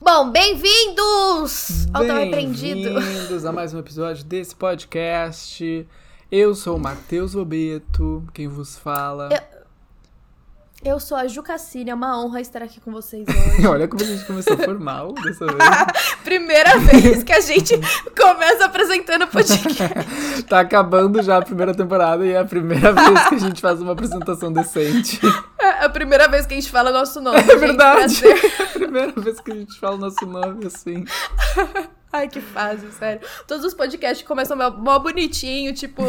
Bom, bem-vindos ao Tão Repreendido. Bem-vindos a mais um episódio desse podcast. Eu sou o Matheus Obeto, quem vos fala. Eu... Eu sou a Ju Cassini, é uma honra estar aqui com vocês hoje. Olha como a gente começou formal dessa vez. primeira vez que a gente começa apresentando o podcast. tá acabando já a primeira temporada e é a primeira vez que a gente faz uma apresentação decente. É a primeira vez que a gente fala nosso nome. É gente, verdade. É a primeira vez que a gente fala nosso nome assim. Ai, que fase, sério. Todos os podcasts começam mó, bonitinho, tipo,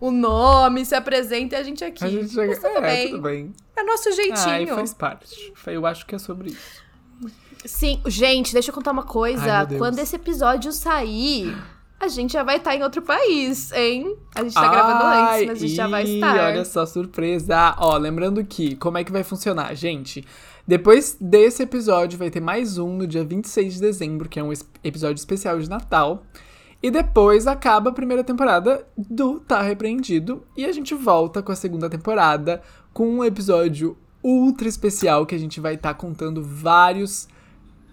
o nome, se apresenta e a gente aqui. A gente chega... tudo, é, bem. tudo bem. É nosso jeitinho. Ai, faz parte. Eu acho que é sobre isso. Sim, gente, deixa eu contar uma coisa. Ai, Quando esse episódio sair, a gente já vai estar em outro país, hein? A gente tá Ai, gravando antes, mas a gente já vai estar. Olha só, surpresa. Ó, lembrando que, como é que vai funcionar, gente? Depois desse episódio, vai ter mais um no dia 26 de dezembro, que é um episódio especial de Natal. E depois acaba a primeira temporada do Tá Repreendido. E a gente volta com a segunda temporada, com um episódio ultra especial que a gente vai estar tá contando vários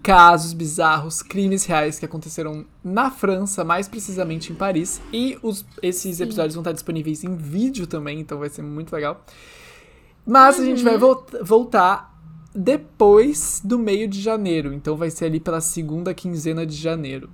casos bizarros, crimes reais que aconteceram na França, mais precisamente em Paris. E os, esses Sim. episódios vão estar disponíveis em vídeo também, então vai ser muito legal. Mas uhum. a gente vai uhum. voltar depois do meio de janeiro. Então vai ser ali pela segunda quinzena de janeiro.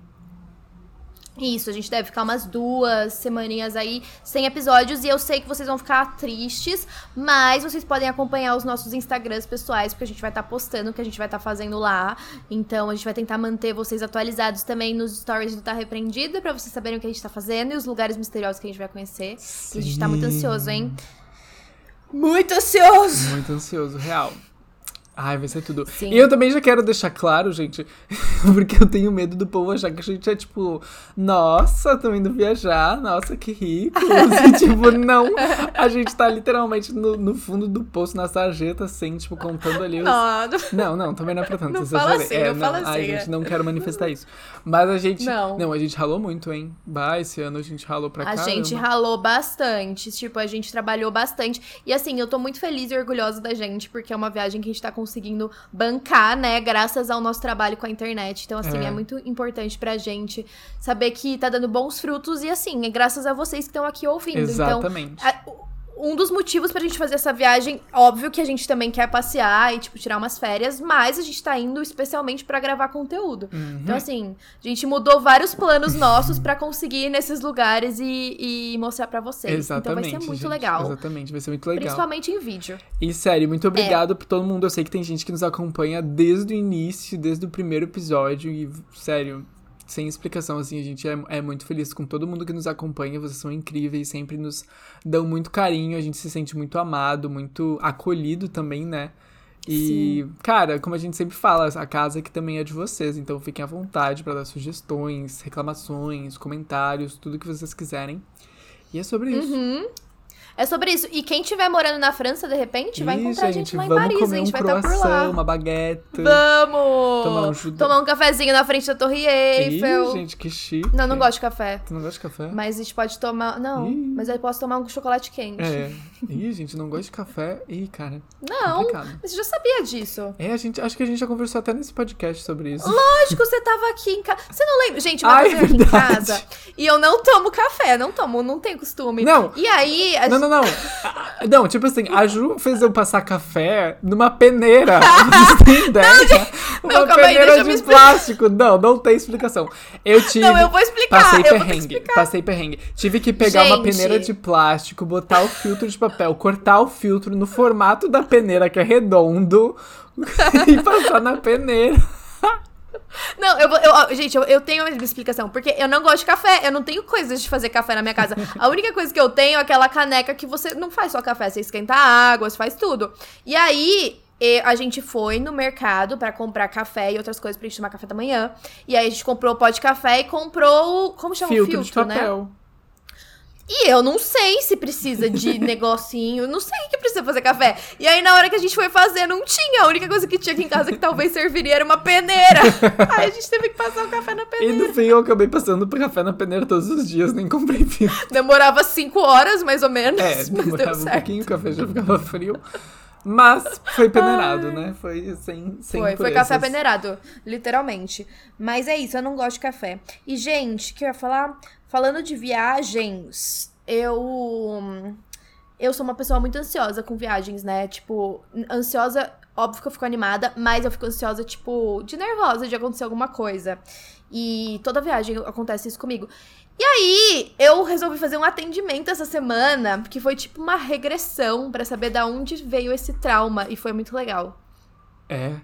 Isso, a gente deve ficar umas duas semaninhas aí sem episódios e eu sei que vocês vão ficar tristes, mas vocês podem acompanhar os nossos Instagrams pessoais, porque a gente vai estar tá postando o que a gente vai estar tá fazendo lá. Então a gente vai tentar manter vocês atualizados também nos stories do Tá Repreendido, para vocês saberem o que a gente tá fazendo e os lugares misteriosos que a gente vai conhecer. Sim. E a gente tá muito ansioso, hein? Muito ansioso! Muito ansioso, real. Ai, vai ser tudo. Sim. E eu também já quero deixar claro, gente, porque eu tenho medo do povo achar que a gente é tipo, nossa, tô indo viajar, nossa, que rico. e, tipo, não. A gente tá literalmente no, no, fundo do poço, na sarjeta, assim, tipo, contando ali os. Não, não, não também não é pra tanto. Não fala assim, é, não, fala assim. Ai, gente, não quero manifestar isso. Mas a gente. Não. Não, a gente ralou muito, hein? Bah, esse ano a gente ralou pra cá. A caramba. gente ralou bastante. Tipo, a gente trabalhou bastante. E assim, eu tô muito feliz e orgulhosa da gente, porque é uma viagem que a gente tá com conseguindo bancar, né, graças ao nosso trabalho com a internet. Então, assim, é, é muito importante pra gente saber que tá dando bons frutos e, assim, é graças a vocês que estão aqui ouvindo. Então, Exatamente. Então, a, um dos motivos pra gente fazer essa viagem, óbvio que a gente também quer passear e, tipo, tirar umas férias, mas a gente tá indo especialmente para gravar conteúdo. Uhum. Então, assim, a gente mudou vários planos nossos para conseguir ir nesses lugares e, e mostrar para vocês. Exatamente. Então vai ser muito gente, legal. Exatamente, vai ser muito legal. Principalmente em vídeo. E sério, muito obrigado é. por todo mundo. Eu sei que tem gente que nos acompanha desde o início, desde o primeiro episódio. E, sério, sem explicação, assim, a gente é, é, muito feliz com todo mundo que nos acompanha, vocês são incríveis, sempre nos dão muito carinho, a gente se sente muito amado, muito acolhido também, né? E, Sim. cara, como a gente sempre fala, a casa aqui também é de vocês, então fiquem à vontade para dar sugestões, reclamações, comentários, tudo que vocês quiserem. E é sobre isso. É sobre isso. E quem estiver morando na França, de repente, vai encontrar a gente lá em Paris. a gente um vai estar por lá. uma baguete. Vamos! Tomar um, Tomar um cafezinho na frente da Torre Eiffel. Ih, gente, que chique. Não, não gosto de café. Tu não gosta de café? Mas a gente pode tomar... Não, Ih. mas eu posso tomar um chocolate quente. É. Ih, gente, não gosta de café. Ih, cara. Não, complicado. mas você já sabia disso. É, a gente, acho que a gente já conversou até nesse podcast sobre isso. Lógico, você tava aqui em casa. Você não lembra? Gente, uma vez eu aqui em casa e eu não tomo café, não tomo, não tenho costume. Não. E aí... A não, não, não. Não, tipo assim, a Ju fez eu passar café numa peneira. Você tem ideia? Não, uma não, peneira de plástico. Não, não tem explicação. Eu tive. Não, eu vou explicar. Passei perrengue. Explicar. Passei perrengue. Tive que pegar Gente. uma peneira de plástico, botar o filtro de papel, cortar o filtro no formato da peneira, que é redondo, e passar na peneira. Não, eu, eu gente, eu, eu tenho uma explicação. Porque eu não gosto de café. Eu não tenho coisas de fazer café na minha casa. A única coisa que eu tenho é aquela caneca que você não faz só café, você esquenta água, você faz tudo. E aí, a gente foi no mercado para comprar café e outras coisas pra gente tomar café da manhã. E aí a gente comprou o pó de café e comprou. Como chama filtro o filtro, de papel. né? E eu não sei se precisa de negocinho, não sei que precisa fazer café. E aí, na hora que a gente foi fazer, não tinha. A única coisa que tinha aqui em casa que talvez serviria era uma peneira. aí a gente teve que passar o café na peneira. E no fim, eu acabei passando o café na peneira todos os dias, nem comprei filtro. Demorava cinco horas, mais ou menos. É, demorava um pouquinho, o café já ficava frio. Mas foi peneirado, né? Foi sem, sem Foi, foi café peneirado, literalmente. Mas é isso, eu não gosto de café. E, gente, o que eu ia falar? Falando de viagens, eu. Eu sou uma pessoa muito ansiosa com viagens, né? Tipo, ansiosa, óbvio que eu fico animada, mas eu fico ansiosa, tipo, de nervosa de acontecer alguma coisa. E toda viagem acontece isso comigo. E aí, eu resolvi fazer um atendimento essa semana, que foi tipo uma regressão pra saber da onde veio esse trauma, e foi muito legal. É.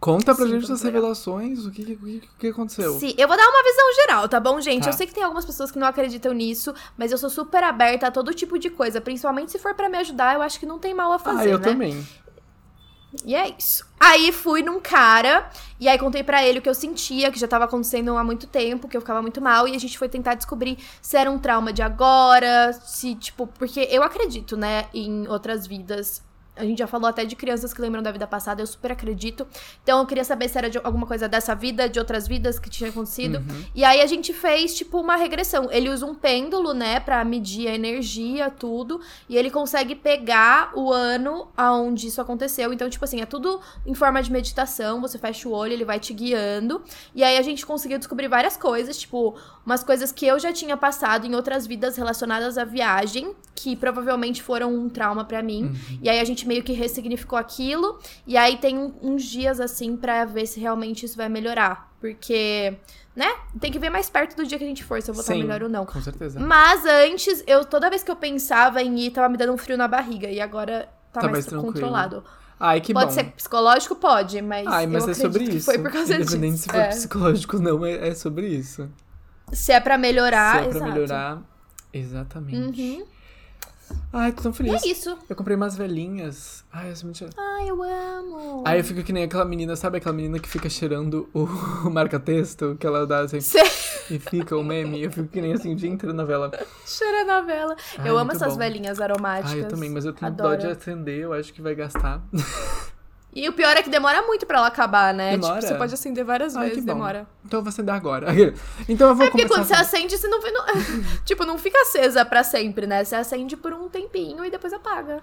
Conta pra Sim, gente foi as muito legal. revelações, o que, o que, o que aconteceu? Sim, eu vou dar uma visão geral, tá bom, gente? Tá. Eu sei que tem algumas pessoas que não acreditam nisso, mas eu sou super aberta a todo tipo de coisa, principalmente se for pra me ajudar, eu acho que não tem mal a fazer, ah, eu né? também. E é isso. Aí fui num cara, e aí contei pra ele o que eu sentia, que já tava acontecendo há muito tempo, que eu ficava muito mal, e a gente foi tentar descobrir se era um trauma de agora, se, tipo, porque eu acredito, né, em outras vidas. A gente já falou até de crianças que lembram da vida passada, eu super acredito. Então eu queria saber se era de alguma coisa dessa vida, de outras vidas que tinha acontecido. Uhum. E aí a gente fez, tipo, uma regressão. Ele usa um pêndulo, né, pra medir a energia, tudo. E ele consegue pegar o ano aonde isso aconteceu. Então, tipo assim, é tudo em forma de meditação. Você fecha o olho, ele vai te guiando. E aí a gente conseguiu descobrir várias coisas, tipo, umas coisas que eu já tinha passado em outras vidas relacionadas à viagem, que provavelmente foram um trauma pra mim. E aí a gente meio que ressignificou aquilo. E aí tem um- uns dias assim pra ver se realmente isso vai melhorar. Porque, né? Tem que ver mais perto do dia que a gente for, se eu vou estar Sim, melhor ou não. Com certeza. Mas antes, eu toda vez que eu pensava em ir, tava me dando um frio na barriga. E agora tá, Tá mais, mais controlado. Ai, que Pode bom. ser psicológico? Pode, mas. Ai, mas é sobre isso. Foi por causa Independente disso. se for É. psicológico ou não, é, é sobre isso. Se é pra melhorar, se é pra exato. melhorar. Exatamente. Uhum. Ai, tô tão E feliz. é isso. Eu comprei umas velhinhas. Ai, eu sou muito... Ai, eu amo. Aí eu fico que nem aquela menina, sabe aquela menina que fica cheirando o, marca-texto? Que ela dá assim Sei. e fica o meme? Eu fico que nem assim o dia inteiro na vela. Cheira na vela. Ai, eu amo essas bom. velhinhas aromáticas. Ai, eu também, mas eu tenho Adoro. dó de acender, eu acho que vai gastar. E o pior é que demora muito pra ela acabar, né? Demora? Tipo, você pode acender várias que vezes, demora. Então eu vou acender agora. Então eu vou É porque quando você acende, você não, não. tipo, não fica acesa pra sempre, né? Você acende por um tempinho e depois apaga.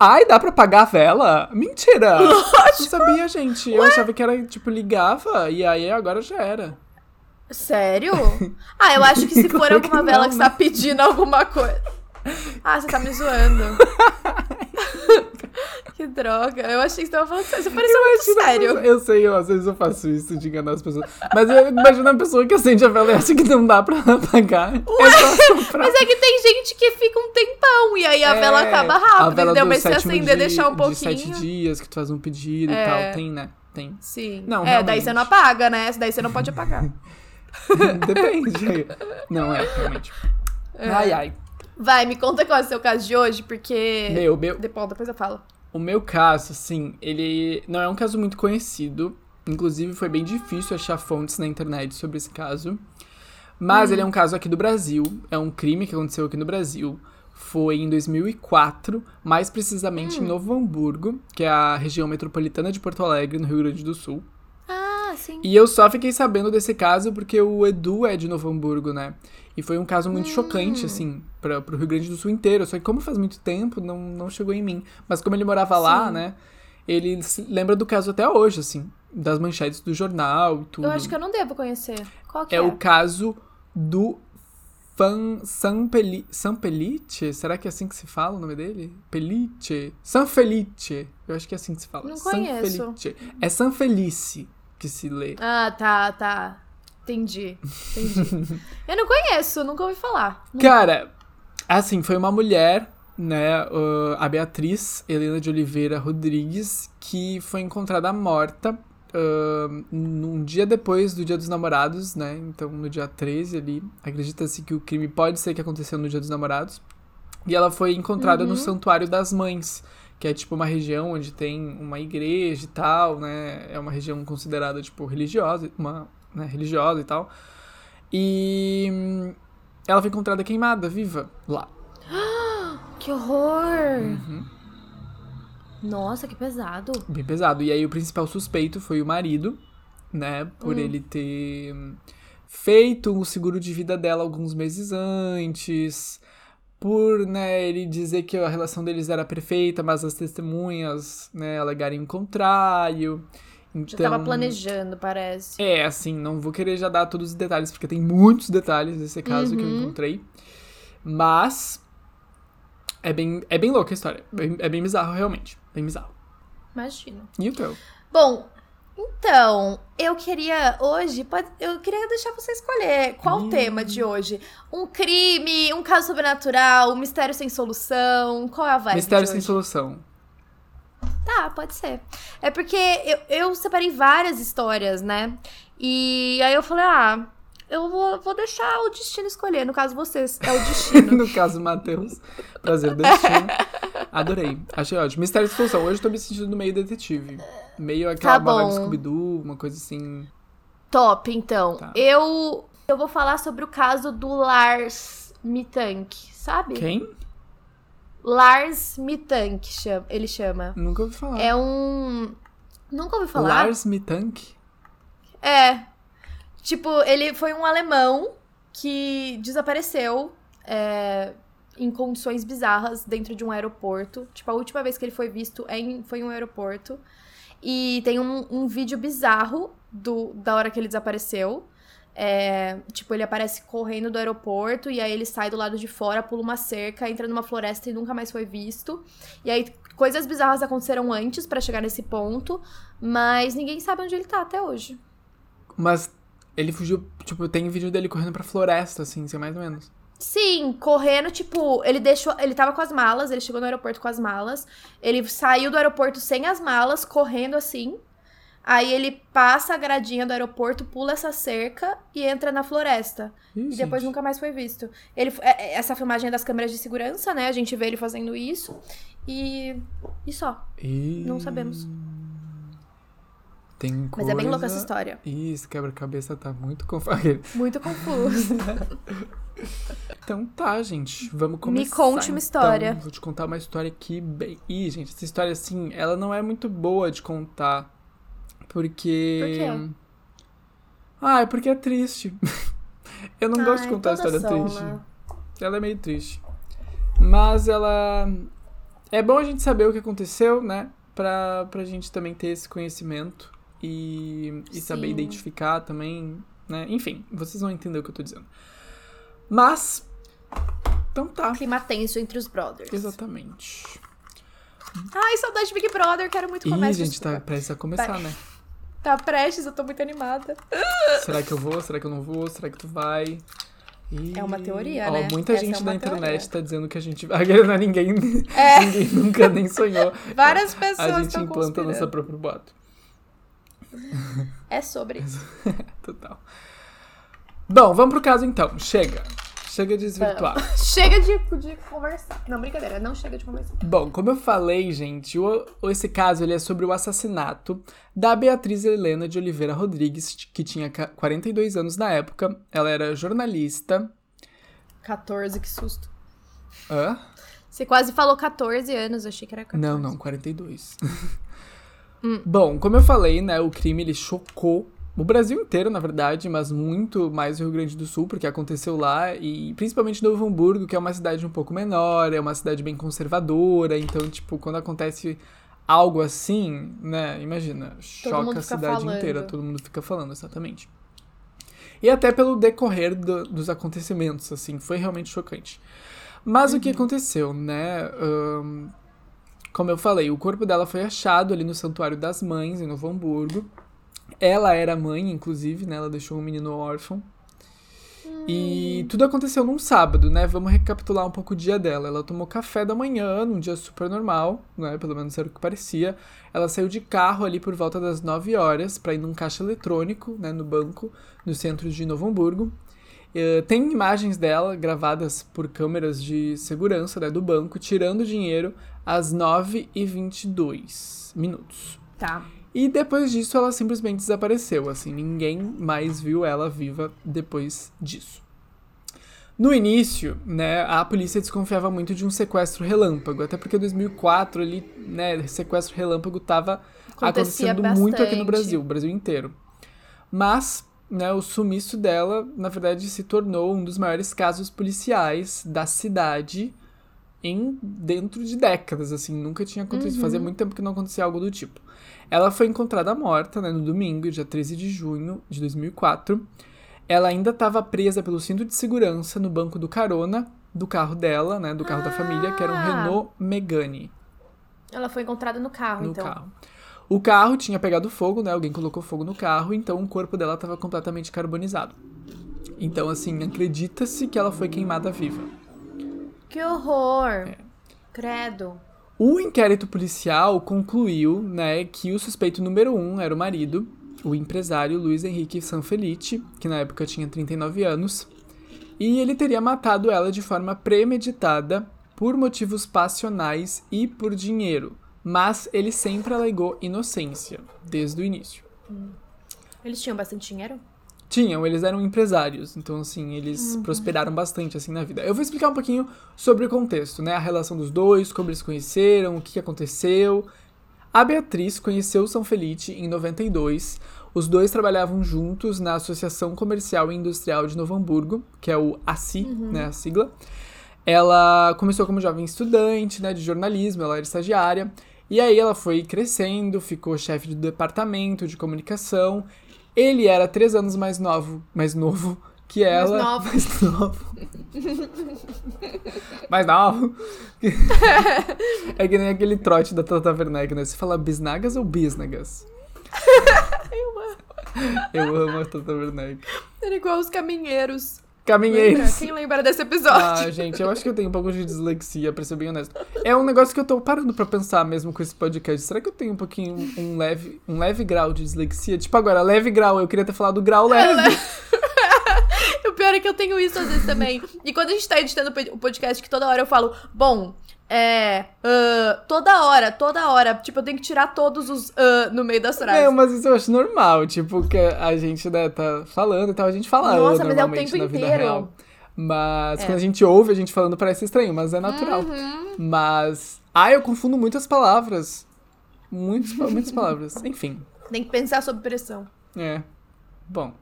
Ai, dá pra apagar a vela? Mentira! Não sabia, gente. Eu achava que era, tipo, ligava e aí agora já era. Sério? Ah, eu acho que se for alguma que vela não, que né? você tá pedindo alguma coisa. Ah, você tá me zoando. que droga. Eu achei que você tava falando sério. Você pareceu muito sério. pessoa- Eu sei, eu, às vezes eu faço isso de enganar as pessoas. Mas eu imagino a pessoa que acende a vela e acha que não dá pra apagar. é. Mas é que tem gente que fica um tempão e aí a É, vela acaba a rápido, vela entendeu? Mas se acender dia- deixar um De sete pouquinho. dias que tu faz um pedido É. e tal. Tem, né? Tem. Sim. Não, é, daí realmente. você não apaga, né? Daí você não pode apagar. Depende. Não, é, realmente. Ai, ai. Vai, me conta qual é o seu caso de hoje, porque. Meu, meu, Depois, depois eu falo. O meu caso, assim, ele não é um caso muito conhecido. Inclusive, foi bem difícil achar fontes na internet sobre esse caso. Mas ele é um caso aqui do Brasil. É um crime que aconteceu aqui no Brasil. Foi em 2004, mais precisamente em Novo Hamburgo, que é a região metropolitana de Porto Alegre, no Rio Grande do Sul. Ah, sim. E eu só fiquei sabendo desse caso porque o Edu é de Novo Hamburgo, né? E foi um caso muito chocante, assim, pra, pro Rio Grande do Sul inteiro. Só que como faz muito tempo, não, não chegou em mim. Mas como ele morava lá, Sim. né? Ele se lembra do caso até hoje, assim. Das manchetes do jornal e tudo. Eu acho que eu não devo conhecer. Qual que é? É o caso do Fan, San, Peli, San Pelite? Será que é assim que se fala o nome dele? Pelite? San Felice. Eu acho que é assim que se fala. Não San conheço. Felice. É San Felice que se lê. Ah, tá, tá. Entendi. Entendi. eu não conheço, nunca ouvi falar. Cara, assim, foi uma mulher, né, uh, a Beatriz Helena de Oliveira Rodrigues, que foi encontrada morta uh, num dia depois do Dia dos Namorados, né? Então, no dia 13 ali, acredita-se que o crime pode ser que aconteceu no Dia dos Namorados. E ela foi encontrada no Santuário das Mães, que é tipo uma região onde tem uma igreja e tal, né? É uma região considerada tipo religiosa, uma, né, religiosa e tal. E ela foi encontrada queimada, viva, lá. Que horror! Uhum. Nossa, que pesado. Bem pesado. E aí o principal suspeito foi o marido, né? Por Hum. ele ter hum, feito o seguro de vida dela alguns meses antes. Por, né, ele dizer que a relação deles era perfeita, mas as testemunhas, né, alegarem o contrário. Então, Já tava planejando, parece. É, assim, não vou querer já dar todos os detalhes, porque tem muitos detalhes desse caso que eu Uhum. encontrei. Mas é bem, é bem louca a história. Bem- é bem bizarro, realmente. Bem bizarro. Imagino. E o teu? Bom, então, eu queria hoje, eu queria deixar você escolher qual o Ih. tema de hoje. Um crime, um caso sobrenatural, um mistério sem solução, qual é a vibe Mistério sem solução. Tá, pode ser. É porque eu, eu separei várias histórias, né? E aí eu falei, ah, eu vou, vou deixar o destino escolher. No caso, vocês, é o destino. no caso, Matheus. Prazer, destino. Adorei. Achei ótimo. Mistério sem solução. Hoje eu tô me sentindo meio detetive. Meio aquela Tá bala bom. de Scooby-Doo, uma coisa assim. Top, então. Tá. Eu, eu vou falar sobre o caso do Lars Mitank, sabe? Quem? Lars Mitank, chama, ele chama. Nunca ouvi falar. É um. Nunca ouvi falar? Lars Mitank? É. Tipo, ele foi um alemão que desapareceu é, em condições bizarras dentro de um aeroporto. Tipo, a última vez que ele foi visto é em- foi em um aeroporto. E tem um, um vídeo bizarro do, da hora que ele desapareceu. É, tipo, ele aparece correndo do aeroporto e aí ele sai do lado de fora, pula uma cerca, entra numa floresta e nunca mais foi visto. E aí coisas bizarras aconteceram antes pra chegar nesse ponto, mas ninguém sabe onde ele tá até hoje. Mas ele fugiu, tipo, tem vídeo dele correndo pra floresta, assim, assim, mais ou menos. Sim, correndo, tipo, ele deixou. Ele tava com as malas, ele chegou no aeroporto com as malas. Ele saiu do aeroporto sem as malas, correndo assim. Aí ele passa a gradinha do aeroporto, pula essa cerca e entra na floresta. Ih, E depois gente. nunca mais foi visto. Ele, é- é- essa filmagem é das câmeras de segurança, né? A gente vê ele fazendo isso. E. E só. Ih, não sabemos. Tem Mas coisa... é bem louca essa história. Ih, esse quebra-cabeça tá muito confuso. Muito confuso. Então tá, gente. Vamos começar. conte uma história. Então. Vou te contar uma história aqui bem. Ih, gente, essa história, assim, ela não é muito boa de contar. Porque. Por quê? Ah, é porque é triste. Eu não gosto de Ai, contar história são, triste. Ela é meio triste. Mas ela. É bom a gente saber o que aconteceu, né? Pra, pra gente também ter esse conhecimento e, e saber identificar também, né? Enfim, vocês vão entender o que eu tô dizendo. Mas. Então tá. Clima tenso entre os brothers. Exatamente. Ai, saudade de Big Brother, quero muito Ih, começar. gente, tá prestes a começar, Vai. né? Tá prestes, eu tô muito animada. Será que eu vou? Será que eu não vou? Será que tu vai? Ih, É uma teoria, ó, né? Muita Essa é gente uma na internet teoria. tá dizendo que a gente vai. Não é ninguém, É. ninguém nunca nem sonhou. Várias pessoas A gente implanta conspirando. nossa própria boato. É sobre. Total. Bom, vamos pro caso então. Chega. Chega de desvirtuar. chega de, de conversar. Não, brincadeira, não chega de conversar. Bom, como eu falei, gente, o, esse caso ele é sobre o assassinato da Beatriz Helena de Oliveira Rodrigues, que tinha ca- 42 anos na época. Ela era jornalista. 14, que susto. Hã? Você quase falou 14 anos, achei que era 14. Não, não, 42. Bom, como eu falei, né, o crime ele chocou o Brasil inteiro, na verdade, mas muito mais o Rio Grande do Sul, porque aconteceu lá, e principalmente Novo Hamburgo, que é uma cidade um pouco menor, é uma cidade bem conservadora, então, tipo, quando acontece algo assim, né, imagina, choca mundo a cidade falando. inteira, todo mundo fica falando, exatamente. E até pelo decorrer do- dos acontecimentos, assim, foi realmente chocante. Mas o que aconteceu, né? ahn, como eu falei, o corpo dela foi achado ali no Santuário das Mães, em Novo Hamburgo. Ela era mãe, inclusive, né? Ela deixou um menino órfão. E tudo aconteceu num sábado, né? Vamos recapitular um pouco o dia dela. Ela tomou café da manhã, num dia super normal, né? Pelo menos era o que parecia. Ela saiu de carro ali por volta das 9 horas para ir num caixa eletrônico, né? No banco, no centro de Novo Hamburgo. Eh, tem imagens dela gravadas por câmeras de segurança né, do banco, tirando dinheiro às 9h22 minutos. Tá. E depois disso ela simplesmente desapareceu, assim, ninguém mais viu ela viva depois disso. No início, né, a polícia desconfiava muito de um sequestro relâmpago, até porque em 2004 ali, né, sequestro relâmpago tava Acontecia acontecendo muito aqui no bastante. Brasil, o Brasil inteiro. Mas né, o sumiço dela, na verdade, se tornou um dos maiores casos policiais da cidade em dentro de décadas, assim, nunca tinha acontecido, Uhum. fazia muito tempo que não acontecia algo do tipo. Ela foi encontrada morta, né, no domingo, dia 13 de junho de 2004. Ela ainda estava presa pelo cinto de segurança no banco do carona do carro dela, né, do carro da família, que era um Ah. Renault Megane Ela foi encontrada no carro, no então. carro. O carro tinha pegado fogo, né? Alguém colocou fogo no carro, então o corpo dela estava completamente carbonizado. Então, assim, acredita-se que ela foi queimada viva. Que horror! É. Credo. O inquérito policial concluiu, né, que o suspeito número um era o marido, o empresário Luiz Henrique Sanfelice, que na época tinha 39 anos, e ele teria matado ela de forma premeditada por motivos passionais e por dinheiro, mas ele sempre alegou inocência desde o início. Eles tinham bastante dinheiro? Tinham, eles eram empresários, então assim, eles prosperaram bastante assim na vida. Eu vou explicar um pouquinho sobre o contexto, né? A relação dos dois, como eles se conheceram, o que aconteceu. A Beatriz conheceu o São Felice em 92. Os dois trabalhavam juntos na Associação Comercial e Industrial de Novo Hamburgo, que é o ACI, né, a sigla. Ela começou como jovem estudante, né, de jornalismo, ela era estagiária. E aí ela foi crescendo, ficou chefe do departamento de comunicação. Ele era três anos mais novo, mais novo que ela. novo. Mais novo. mais novo. é que nem aquele trote da Tata Werneck, né? Você fala bisnagas ou bisnagas? Eu amo. Eu amo a Tata Werneck. Era igual os caminheiros. Lembra? Quem lembra desse episódio? Ah, gente, eu acho que eu tenho um pouco de dislexia, pra ser bem honesto. É um negócio que eu tô parando pra pensar mesmo com esse podcast. Será que eu tenho um pouquinho, um leve, um leve grau de dislexia? Tipo agora, leve grau, eu queria ter falado grau leve. O pior é que eu tenho isso às vezes também. E quando a gente tá editando o podcast, que toda hora eu falo, bom, é. ah, toda hora, toda hora. Tipo, eu tenho que tirar todos os ah, no meio das frases. É, mas isso eu acho normal, tipo, que a gente, né, tá falando e tal, a gente fala Nossa, mas é o tempo inteiro. Mas É. quando a gente ouve a gente falando parece estranho, mas é natural. Uhum. Mas, ah, eu confundo muitas palavras. Muitas, muitas palavras. Enfim, Tem que pensar sob pressão. é. Bom,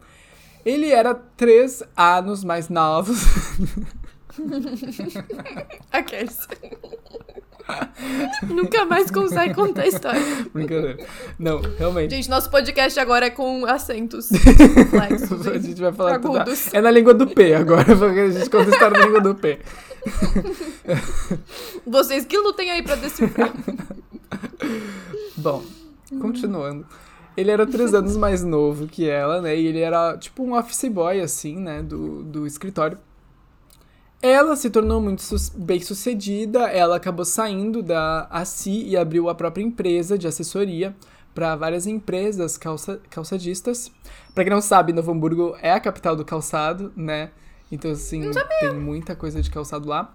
ele era três anos mais novo. Aqueles. Nunca mais consegue contar a história. Brincadeira. Não, realmente. Gente, nosso podcast agora é com acentos. Complexos, a gente. vai falar tudo. É na língua do P agora, porque a gente conta a história na língua do P. Vocês que lutem aí pra decifrar. Bom, continuando. Ele era três anos mais novo que ela, né? E ele era tipo um office boy, assim, né? Do, do escritório. Ela se tornou muito bem sucedida, ela acabou saindo da ACI e abriu a própria empresa de assessoria para várias empresas calça, calçadistas. Pra quem não sabe, Novo Hamburgo é a capital do calçado, né? Então, assim, tem muita coisa de calçado lá.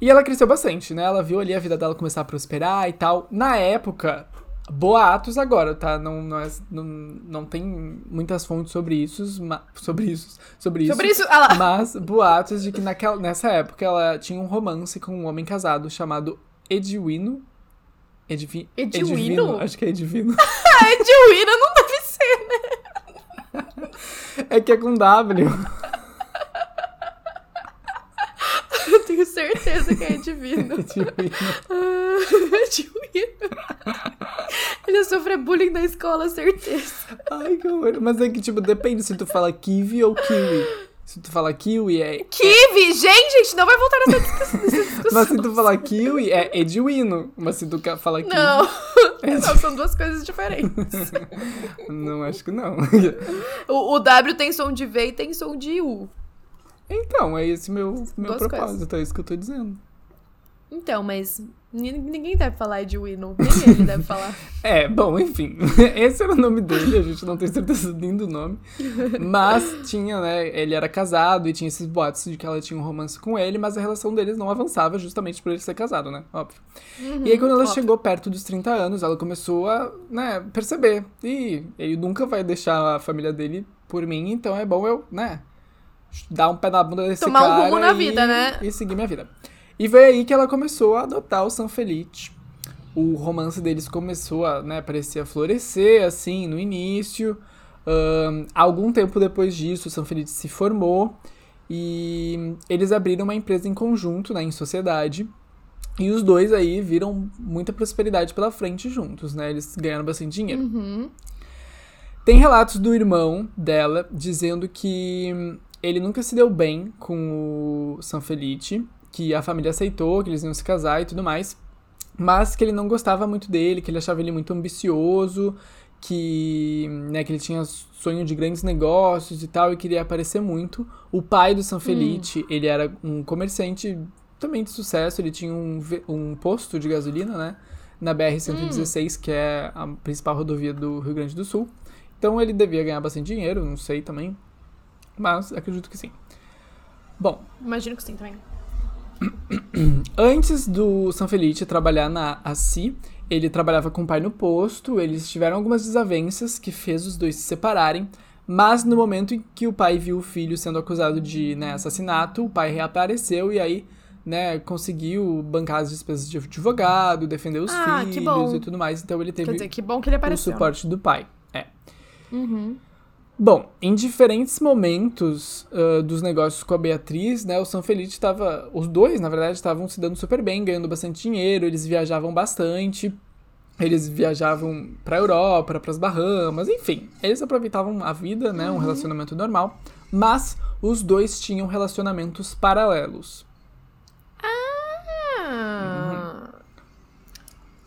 E ela cresceu bastante, né? Ela viu ali a vida dela começar a prosperar e tal. Na época, boatos agora, tá? Não, não, é- não, não tem muitas fontes sobre isso, sobre isso, sobre isso. Sobre isso, ah lá. Mas boatos de que naquela, nessa época ela tinha um romance com um homem casado chamado Edwino. Edvi, Edwino? Acho que é Edvino. A Edwina não deve ser, né? É que é com W. Eu tenho certeza que é Edwina. Edwino. Ah, Edwina. Ele ia sofrer bullying na escola, certeza. Ai, que horror. Mas é que, tipo, depende se tu fala kiwi ou kiwi. Se tu fala kiwi, é. Kiwi! Gente, gente, não vai voltar nessa discuss- nessa discussão. Mas se tu falar kiwi, é Edwino. Mas se tu falar kiwi. Não. É. Não, são duas coisas diferentes. Não, acho que não. O, o W tem som de V e tem som de U. Então, é esse meu, meu Duas propósito, é isso que eu tô dizendo. Então, mas ni- ninguém deve falar Edwino. Nem ele deve falar. É, bom, enfim. Esse era o nome dele, a gente não tem certeza nem do nome. Mas tinha, né? Ele era casado e tinha esses boatos de que ela tinha um romance com ele, mas a relação deles não avançava justamente por ele ser casado, né? Óbvio. e aí, quando ela óbvio. chegou perto dos 30 anos, ela começou a, né, perceber. E ele nunca vai deixar a família dele por mim, então é bom eu, né? Dar um pé na bunda desse Tomar um cara. rumo na e- vida, né? E seguir minha vida. E foi aí que ela começou a adotar o San Felice o romance deles começou a, né, parecia florescer, assim, no início. Um, algum tempo depois disso, o Sanfelice se formou e eles abriram uma empresa em conjunto, né, em sociedade. E os dois aí viram muita prosperidade pela frente juntos, né? Eles ganharam bastante dinheiro. Uhum. Tem relatos do irmão dela dizendo que ele nunca se deu bem com o Sanfelice, que a família aceitou, que eles iam se casar e tudo mais, mas que ele não gostava muito dele, que ele achava ele muito ambicioso, que, né, que ele tinha sonho de grandes negócios e tal, e queria aparecer muito. O pai do Sanfelice, hum. ele era um comerciante também de sucesso, ele tinha um, um posto de gasolina, né, na BR-116, hum. que é a principal rodovia do Rio Grande do Sul. Então ele devia ganhar bastante dinheiro, não sei também. Mas acredito que sim. Bom. Imagino que sim também. Antes do Sanfelice trabalhar na ACI, ele trabalhava com o pai no posto, eles tiveram algumas desavenças que fez os dois se separarem, mas no momento em que o pai viu o filho sendo acusado de né, assassinato, o pai reapareceu e aí né, conseguiu bancar as despesas de advogado, defender os ah, filhos e tudo mais, então ele teve dizer, que bom que ele apareceu. o suporte do pai. É. Uhum. Bom, em diferentes momentos uh, dos negócios com a Beatriz, né, o São Feliz estava. Os dois, na verdade, estavam se dando super bem, ganhando bastante dinheiro, eles viajavam bastante. Eles viajavam pra Europa, para as Bahamas, enfim. Eles aproveitavam a vida, né, um uhum. relacionamento normal. Mas os dois tinham relacionamentos paralelos. Ah! Uhum.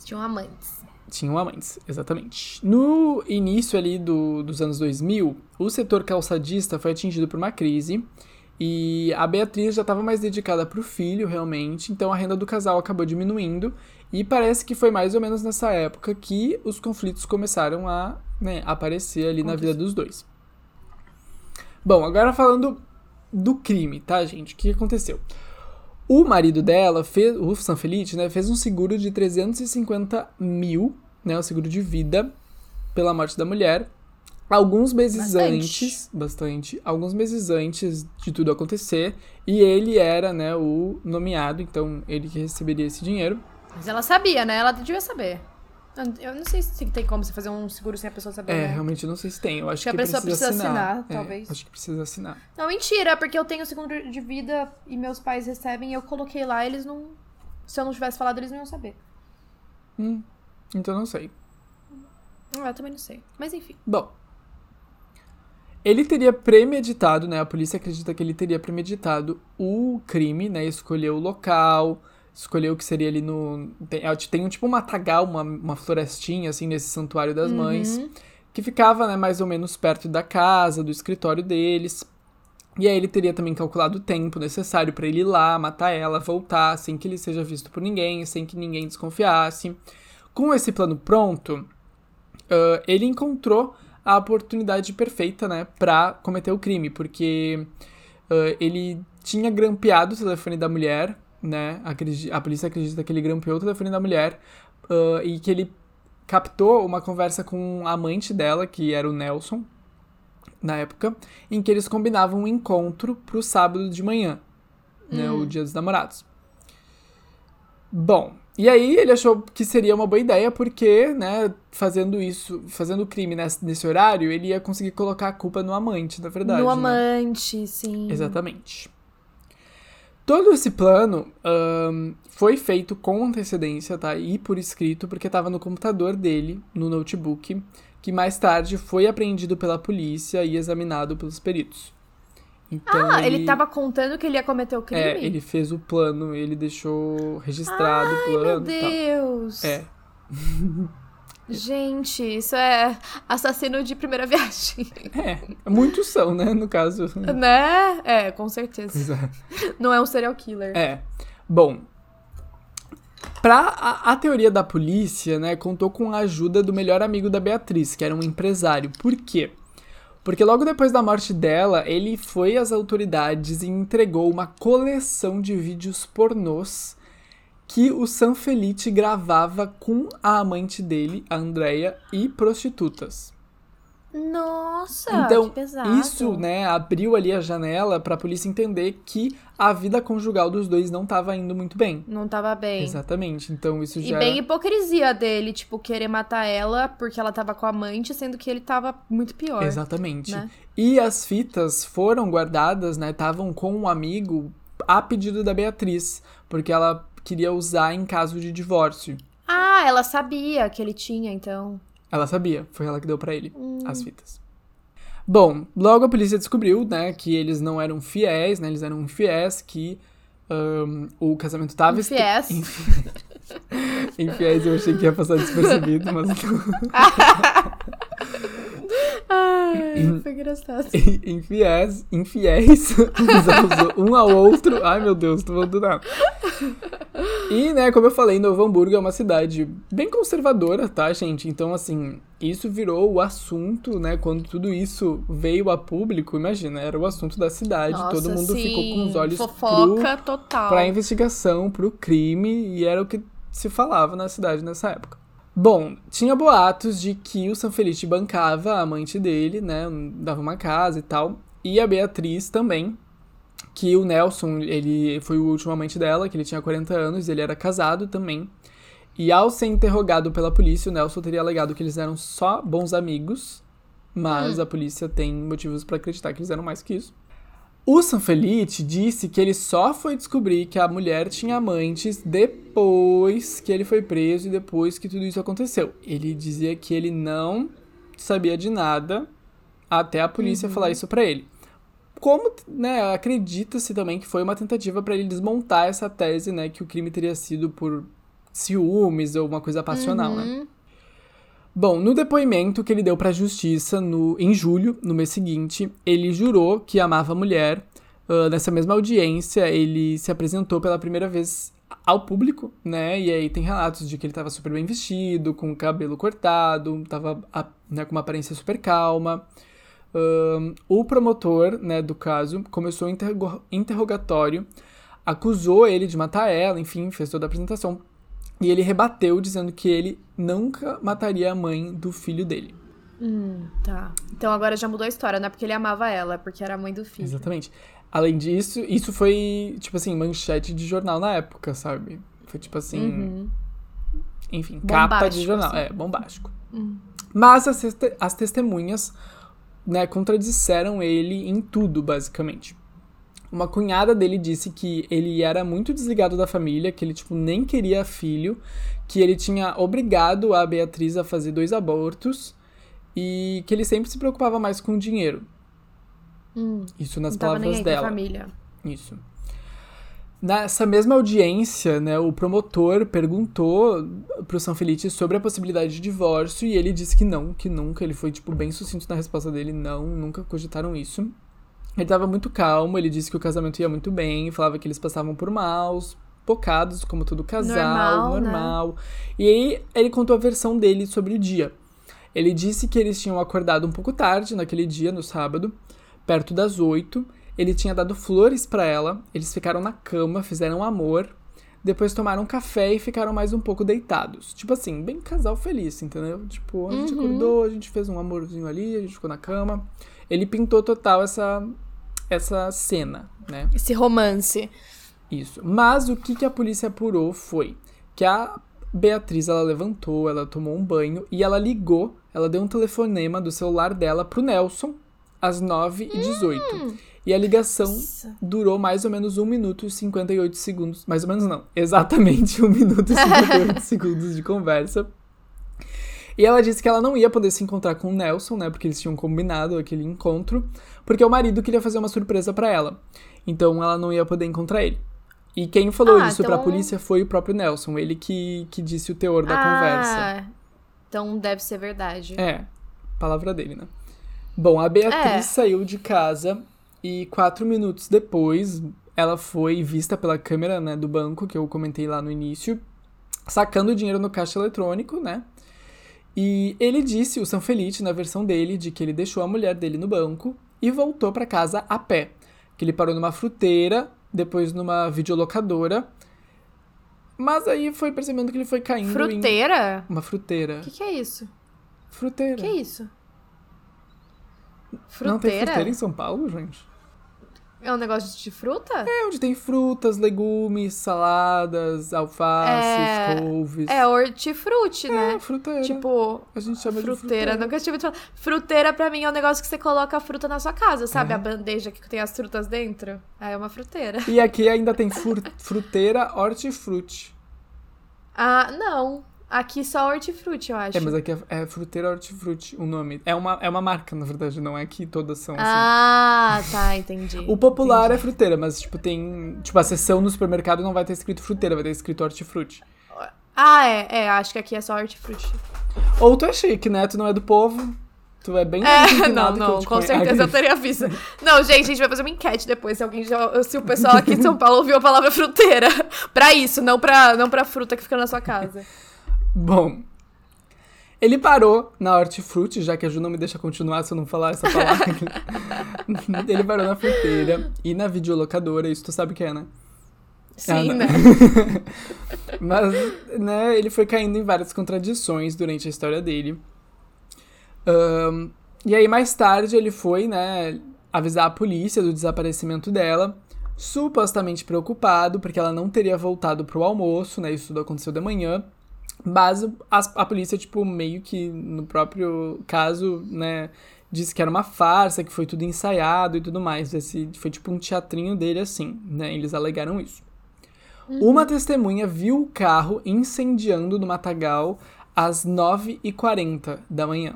Tinham amantes. Tinham amantes, exatamente. No início ali do, dos anos 2000, o setor calçadista foi atingido por uma crise e a Beatriz já estava mais dedicada para o filho, realmente, então a renda do casal acabou diminuindo e parece que foi mais ou menos nessa época que os conflitos começaram a né, aparecer ali na vida dos dois. Bom, agora falando do crime, tá, gente? O que aconteceu? O marido dela, fez, o Sanfelice, né, fez um seguro de 350 mil, né, o seguro de vida, pela morte da mulher. Alguns meses bastante. antes, bastante, alguns meses antes de tudo acontecer, e ele era, né, o nomeado, então ele que receberia esse dinheiro. Mas ela sabia, né? Ela devia saber. Eu não sei se tem como você fazer um seguro sem a pessoa saber. É, né? realmente eu não sei se tem. Eu acho que, que a pessoa precisa, precisa assinar, assinar é, talvez. Acho que precisa assinar. Não, mentira, porque eu tenho seguro de vida e meus pais recebem e eu coloquei lá, eles não. Se eu não tivesse falado, eles não iam saber. Hum, então não sei. Ah, eu também não sei. Mas enfim. Bom. Ele teria premeditado, né? A polícia acredita que ele teria premeditado o crime, né? Escolheu o local, escolheu que seria ali no. Tem, tem um tipo um matagal, uma, uma florestinha, assim, nesse santuário das uhum. mães, que ficava, né, mais ou menos perto da casa, do escritório deles. E aí ele teria também calculado o tempo necessário para ele ir lá, matar ela, voltar, sem que ele seja visto por ninguém, sem que ninguém desconfiasse. Com esse plano pronto, uh, ele encontrou a oportunidade perfeita, né, pra cometer o crime, porque uh, ele tinha grampeado o telefone da mulher né? A polícia acredita que ele grampeou o telefone da mulher uh, e que ele captou uma conversa com a amante dela, que era o Nelson, na época, em que eles combinavam um encontro pro sábado de manhã, hum. né? O hum. dia dos namorados. Bom, e aí ele achou que seria uma boa ideia porque, né, fazendo isso, fazendo o crime nesse, nesse horário, ele ia conseguir colocar a culpa no amante, na verdade. No né? amante, sim. Exatamente. Todo esse plano um, foi feito com antecedência, tá? E por escrito, porque estava no computador dele, no notebook, que mais tarde foi apreendido pela polícia e examinado pelos peritos. Então, ah, ele estava contando que ele ia cometer o crime? É, ele fez o plano, ele deixou registrado Ai, o plano. Meu Deus! É. Gente, isso é assassino de primeira viagem. É, muitos são, né, no caso. Né? É, com certeza. Não é um serial killer. É. Bom, Pra a, a, teoria da polícia, né, contou com a ajuda do melhor amigo da Beatriz, que era um empresário. Por quê? Porque logo depois da morte dela, ele foi às autoridades e entregou uma coleção de vídeos pornôs que o Sanfelice gravava com a amante dele, a Andrea, e prostitutas. Nossa, Então. Isso, né, abriu ali a janela pra polícia entender que a vida conjugal dos dois não tava indo muito bem. Não tava bem. Exatamente. Então isso E já bem hipocrisia dele, tipo, querer matar ela porque ela tava com a amante, sendo que ele tava muito pior. Exatamente. né? E as fitas foram guardadas, né? Estavam com um amigo a pedido da Beatriz, porque ela queria usar em caso de divórcio. Ah, ela sabia que ele tinha, então. Ela sabia, foi ela que deu pra ele Hum. as fitas. Bom, logo a polícia descobriu, né, que eles não eram fiéis, né? Eles eram infiéis, que ahn, o casamento tava Infiéis. Infi- Infiéis eu achei que ia passar despercebido, mas. Ai, foi engraçado. infiéis, infiéis um ao outro. Ai, meu Deus, tô falando do nada. E, né, como eu falei, Novo Hamburgo é uma cidade bem conservadora, tá, gente? Então, assim, isso virou o assunto, né? Quando tudo isso veio a público, imagina, era o assunto da cidade. Nossa, todo mundo sim. ficou com os olhos Fofoca pro, total. pra investigação, pro crime, e era o que se falava na cidade nessa época. Bom, tinha boatos de que o Sanfelice bancava a amante dele, né? Dava uma casa e tal. E a Beatriz também. Que o Nelson, ele foi o último amante dela, que ele tinha 40 anos, ele era casado também. E ao ser interrogado pela polícia, o Nelson teria alegado que eles eram só bons amigos, mas a polícia tem motivos pra acreditar que eles eram mais que isso. O Sanfelice disse que ele só foi descobrir que a mulher tinha amantes depois que ele foi preso e depois que tudo isso aconteceu. Ele dizia que ele não sabia de nada até a polícia falar isso pra ele. Como, né, acredita-se também que foi uma tentativa pra ele desmontar essa tese, né, que o crime teria sido por ciúmes ou uma coisa passional, né? Bom, no depoimento que ele deu pra justiça no, em julho, no mês seguinte, ele jurou que amava a mulher. Ah, nessa mesma audiência, ele se apresentou pela primeira vez ao público, né? E aí tem relatos de que ele tava super bem vestido, com o cabelo cortado, tava a- né, com uma aparência super calma. Ahn, o promotor, né, do caso, começou o interroga- interrogatório, acusou ele de matar ela, enfim, fez toda a apresentação. E ele rebateu dizendo que ele nunca mataria a mãe do filho dele. Hum, tá. Então agora já mudou a história, não é porque ele amava ela, é porque era a mãe do filho. Exatamente. Além disso, isso foi, tipo assim, manchete de jornal na época, sabe? Foi tipo assim. Uhum. Enfim, capa de Bombástico, jornal. assim. É, bombástico. Mas as, as testemunhas, né, contradisseram ele em tudo, basicamente. Uma cunhada dele disse que ele era muito desligado da família, que ele, tipo, nem queria filho, que ele tinha obrigado a Beatriz a fazer dois abortos e que ele sempre se preocupava mais com o dinheiro. Hum, Isso nas não tava nem palavras dela. família. Isso. Nessa mesma audiência, né, o promotor perguntou pro Sanfelice sobre a possibilidade de divórcio e ele disse que não, que nunca. Ele foi, tipo, bem sucinto na resposta dele, não, nunca cogitaram isso. Ele tava muito calmo, ele disse que o casamento ia muito bem, falava que eles passavam por maus, bocados, como todo casal, Normal, né? normal. E aí ele contou a versão dele sobre o dia. Ele disse que eles tinham acordado um pouco tarde naquele dia, no sábado, perto das oito. Ele tinha dado flores pra ela, eles ficaram na cama, fizeram amor, depois tomaram café e ficaram mais um pouco deitados. Tipo assim, bem casal feliz, entendeu? Tipo, a gente Uhum. acordou, a gente fez um amorzinho ali, a gente ficou na cama. Ele pintou total essa, essa cena, né? Esse romance. Isso. Mas o que, que a polícia apurou foi que a Beatriz, ela levantou, ela tomou um banho e ela ligou, ela deu um telefonema do celular dela pro Nelson às 9h18. E a ligação Nossa. durou mais ou menos 1 minuto e 58 segundos. Mais ou menos não. Exatamente 1 minuto e 58 segundos de conversa. E ela disse que ela não ia poder se encontrar com o Nelson, né? Porque eles tinham combinado aquele encontro. Porque o marido queria fazer uma surpresa pra ela. Então ela não ia poder encontrar ele. E quem falou Ah, isso pra então- polícia foi o próprio Nelson. Ele que, que disse o teor da ah, conversa. Então deve ser verdade. É, palavra dele, né? Bom, a Beatriz É. saiu de casa e quatro minutos depois ela foi vista pela câmera né, do banco, que eu comentei lá no início, sacando o dinheiro no caixa eletrônico, né? E ele disse, o Sanfelice, na versão dele, de que ele deixou a mulher dele no banco e voltou pra casa a pé. Que ele parou numa fruteira, depois numa videolocadora. Mas aí foi percebendo que ele foi caindo em Fruteira? uma fruteira. O que, que é isso? Fruteira. O que é isso? Fruteira? Não tem fruteira em São Paulo, gente? É um negócio de fruta? É, onde tem frutas, legumes, saladas, alface, É- couves. É hortifruti, né? É, fruteira. Tipo, a gente chama de fruteira. fruteira. Nunca tive falar. Fruteira pra mim é um negócio que você coloca a fruta na sua casa, sabe? A bandeja que tem as frutas dentro. Aí é uma fruteira. E aqui ainda tem fru- fruteira hortifruti. Ah, não. Aqui só hortifruti, eu acho. É, mas aqui é, é fruteira hortifruti o nome. É uma, é uma marca, na verdade, não é que todas são assim. Ah, tá, entendi. O popular é fruteira, mas, tipo, tem. Tipo, a seção no supermercado não vai ter escrito fruteira, vai ter escrito hortifruti. Ah, é, é, acho que aqui é só hortifruti. Ou tu é chique, né? Tu não é do povo. Tu é bem É, não, não, te com certeza eu teria visto. Não, gente, a gente vai fazer uma enquete depois, se alguém já, se o pessoal aqui de São Paulo ouviu a palavra fruteira. pra isso, não pra, não pra fruta que fica na sua casa. Bom. Ele parou na hortifruti, já que a Ju não me deixa continuar se eu não falar essa palavra. ele parou na fruteira e na videolocadora, isso tu sabe o que é, né? Sim, não. né? Mas, né, ele foi caindo em várias contradições durante a história dele. Ahn, e aí, mais tarde, ele foi, né, avisar a polícia do desaparecimento dela, supostamente preocupado, porque ela não teria voltado pro almoço, né, isso tudo aconteceu de manhã. Mas a, a polícia, tipo, meio que no próprio caso, né, disse que era uma farsa, que foi tudo ensaiado e tudo mais. Esse, foi tipo um teatrinho dele assim, né, eles alegaram isso. Uma testemunha viu o carro incendiando no matagal às 9h40 da manhã.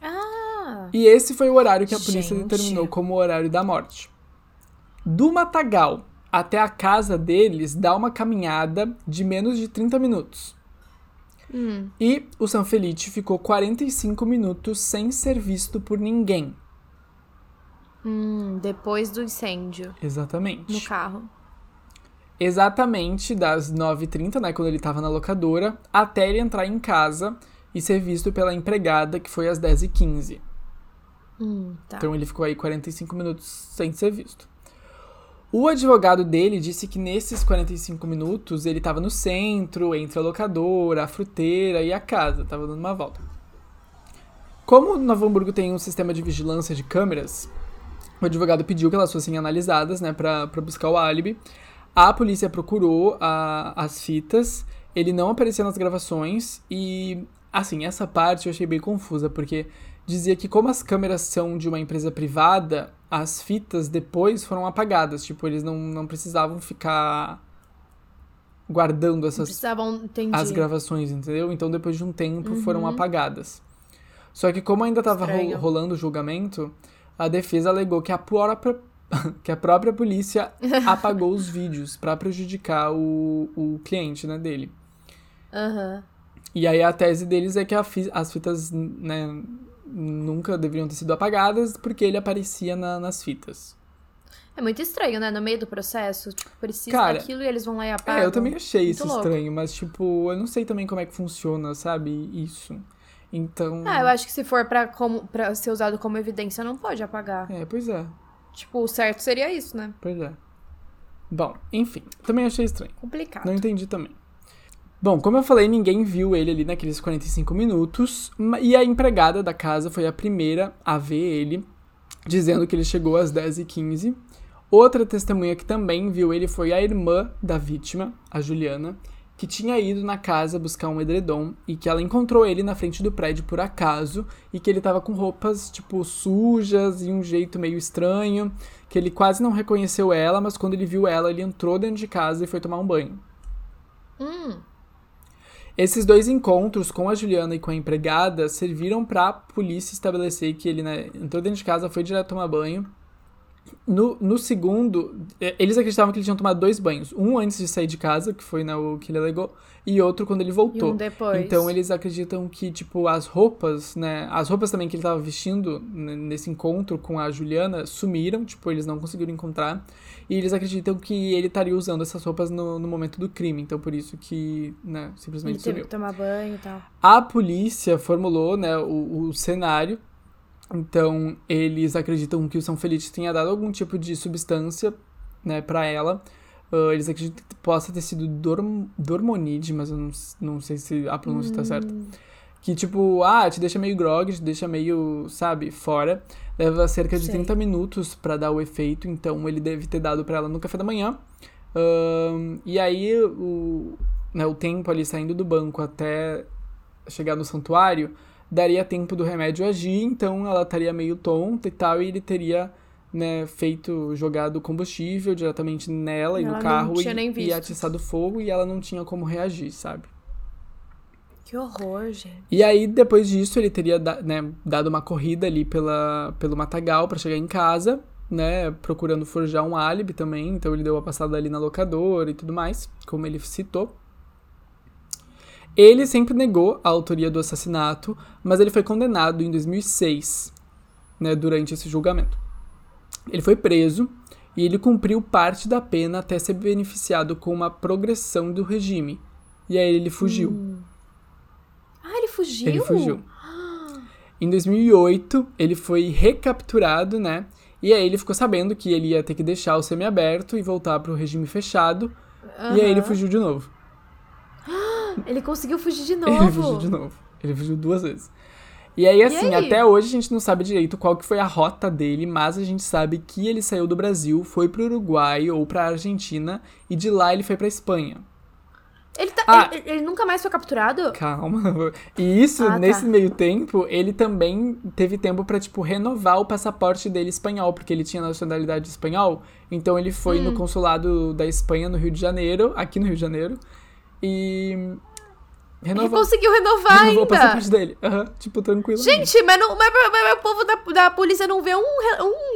Ah, E esse foi o horário que a polícia Gente. determinou como o horário da morte. Do matagal até a casa deles dá uma caminhada de menos de 30 minutos. Hum. E o San Felice ficou 45 minutos sem ser visto por ninguém. Hum, depois do incêndio Exatamente. no carro. Exatamente das 9h30, né, quando ele tava na locadora, até ele entrar em casa e ser visto pela empregada, que foi às 10h15. Hum, tá. Então ele ficou aí 45 minutos sem ser visto. O advogado dele disse que nesses 45 minutos ele estava no centro, entre a locadora, a fruteira e a casa, tava dando uma volta. Como Novo Hamburgo tem um sistema de vigilância de câmeras, o advogado pediu que elas fossem analisadas, né, para buscar o álibi. A polícia procurou a- as fitas, ele não aparecia nas gravações e, assim, essa parte eu achei bem confusa, porque dizia que como as câmeras são de uma empresa privada, as fitas depois foram apagadas, tipo, eles não, não precisavam ficar guardando essas Precisavam, entendi. as gravações, entendeu? Então depois de um tempo foram Uhum. apagadas. Só que como ainda tava ro- rolando o julgamento, a defesa alegou que a própria que a própria polícia apagou os vídeos pra prejudicar o, o cliente, né, dele. Aham. E aí a tese deles é que a as fitas, né, nunca deveriam ter sido apagadas porque ele aparecia na- nas fitas. É muito estranho, né? No meio do processo, tipo, precisa Cara, daquilo e eles vão lá e apagam. É, eu também achei Muito isso louco. estranho, mas tipo, eu não sei também como é que funciona, sabe, isso. Então... Ah, eu acho que se for pra, como, pra ser usado como evidência, não pode apagar. É, pois é. Tipo, o certo seria isso, né? Pois é. Bom, enfim, também achei estranho. Complicado. Não entendi também. Bom, como eu falei, ninguém viu ele ali naqueles 45 minutos, e a empregada da casa foi a primeira a ver ele, dizendo que ele chegou às 10h15. Outra testemunha que também viu ele foi a irmã da vítima, a Juliana, que tinha ido na casa buscar um edredom e que ela encontrou ele na frente do prédio por acaso e que ele tava com roupas, tipo, sujas e um jeito meio estranho, que ele quase não reconheceu ela, mas quando ele viu ela, ele entrou dentro de casa e foi tomar um banho. Hum, Esses dois encontros com a Juliana e com a empregada serviram pra polícia estabelecer que ele né, entrou dentro de casa, foi direto tomar banho. No, no segundo, eh, eles acreditavam que ele tinha tomado dois banhos. Um antes de sair de casa, que foi né, o que ele alegou, e outro quando ele e voltou. um depois. Então eles acreditam que, tipo, as roupas, né? As roupas também que ele tava vestindo nesse encontro com a Juliana sumiram, tipo, eles não conseguiram encontrar. E eles acreditam que ele estaria usando essas roupas no, no momento do crime. Então por isso que, né, Ele simplesmente teve sumiu. que tomar banho e tal. A polícia formulou, né, o, o cenário. Então, eles acreditam que o São Feliz tenha dado algum tipo de substância, né, pra ela. Ah, eles acreditam que possa ter sido dorm, dormonide, mas eu não, não sei se a pronúncia tá certa. que, tipo, ah, te deixa meio grog, te deixa meio, sabe, fora. Leva cerca de Sei. 30 minutos pra dar o efeito, então ele deve ter dado pra ela no café da manhã. Ahn, e aí, o, né, o tempo ali saindo do banco até chegar no santuário, daria tempo do remédio agir, então ela estaria meio tonta e tal, e ele teria né, feito, jogado combustível diretamente nela e Ela no carro e, e atiçado fogo e ela não tinha como reagir, sabe? Que horror, gente. E aí, depois disso, ele teria né, dado uma corrida ali pela, pelo Matagal pra chegar em casa, né? Procurando forjar um álibi também. Então ele deu uma passada ali na locadora e tudo mais, como ele citou. Ele sempre negou a autoria do assassinato, mas ele foi condenado em 2006, né, durante esse julgamento. Ele foi preso e ele cumpriu parte da pena até ser beneficiado com uma progressão do regime. E aí ele fugiu. Ah, ele fugiu? Ele fugiu. Em 2008, ele foi recapturado, né? E aí ele ficou sabendo que ele ia ter que deixar o semiaberto e voltar pro regime fechado. E aí ele fugiu de novo. Ele conseguiu fugir de novo. Ele fugiu de novo. Ele fugiu duas vezes. E aí, assim, aí? até hoje a gente não sabe direito qual que foi a rota dele, mas a gente sabe que ele saiu do Brasil, foi pro Uruguai ou pra Argentina, e de lá ele foi pra Espanha. Ele, tá, Ah. ele, ele nunca mais foi capturado? Calma. E isso, Ah, tá. nesse meio tempo, ele também teve tempo pra, tipo, renovar o passaporte dele espanhol, porque ele tinha nacionalidade espanhol. Então ele foi Hum. no consulado da Espanha, no Rio de Janeiro, aqui no Rio de Janeiro, e Ele renovou, conseguiu renovar renovou o ainda. passaporte dele. Aham, tipo, tranquilo. Gente, mas, não, mas, mas- mas o povo da, da polícia não vê um,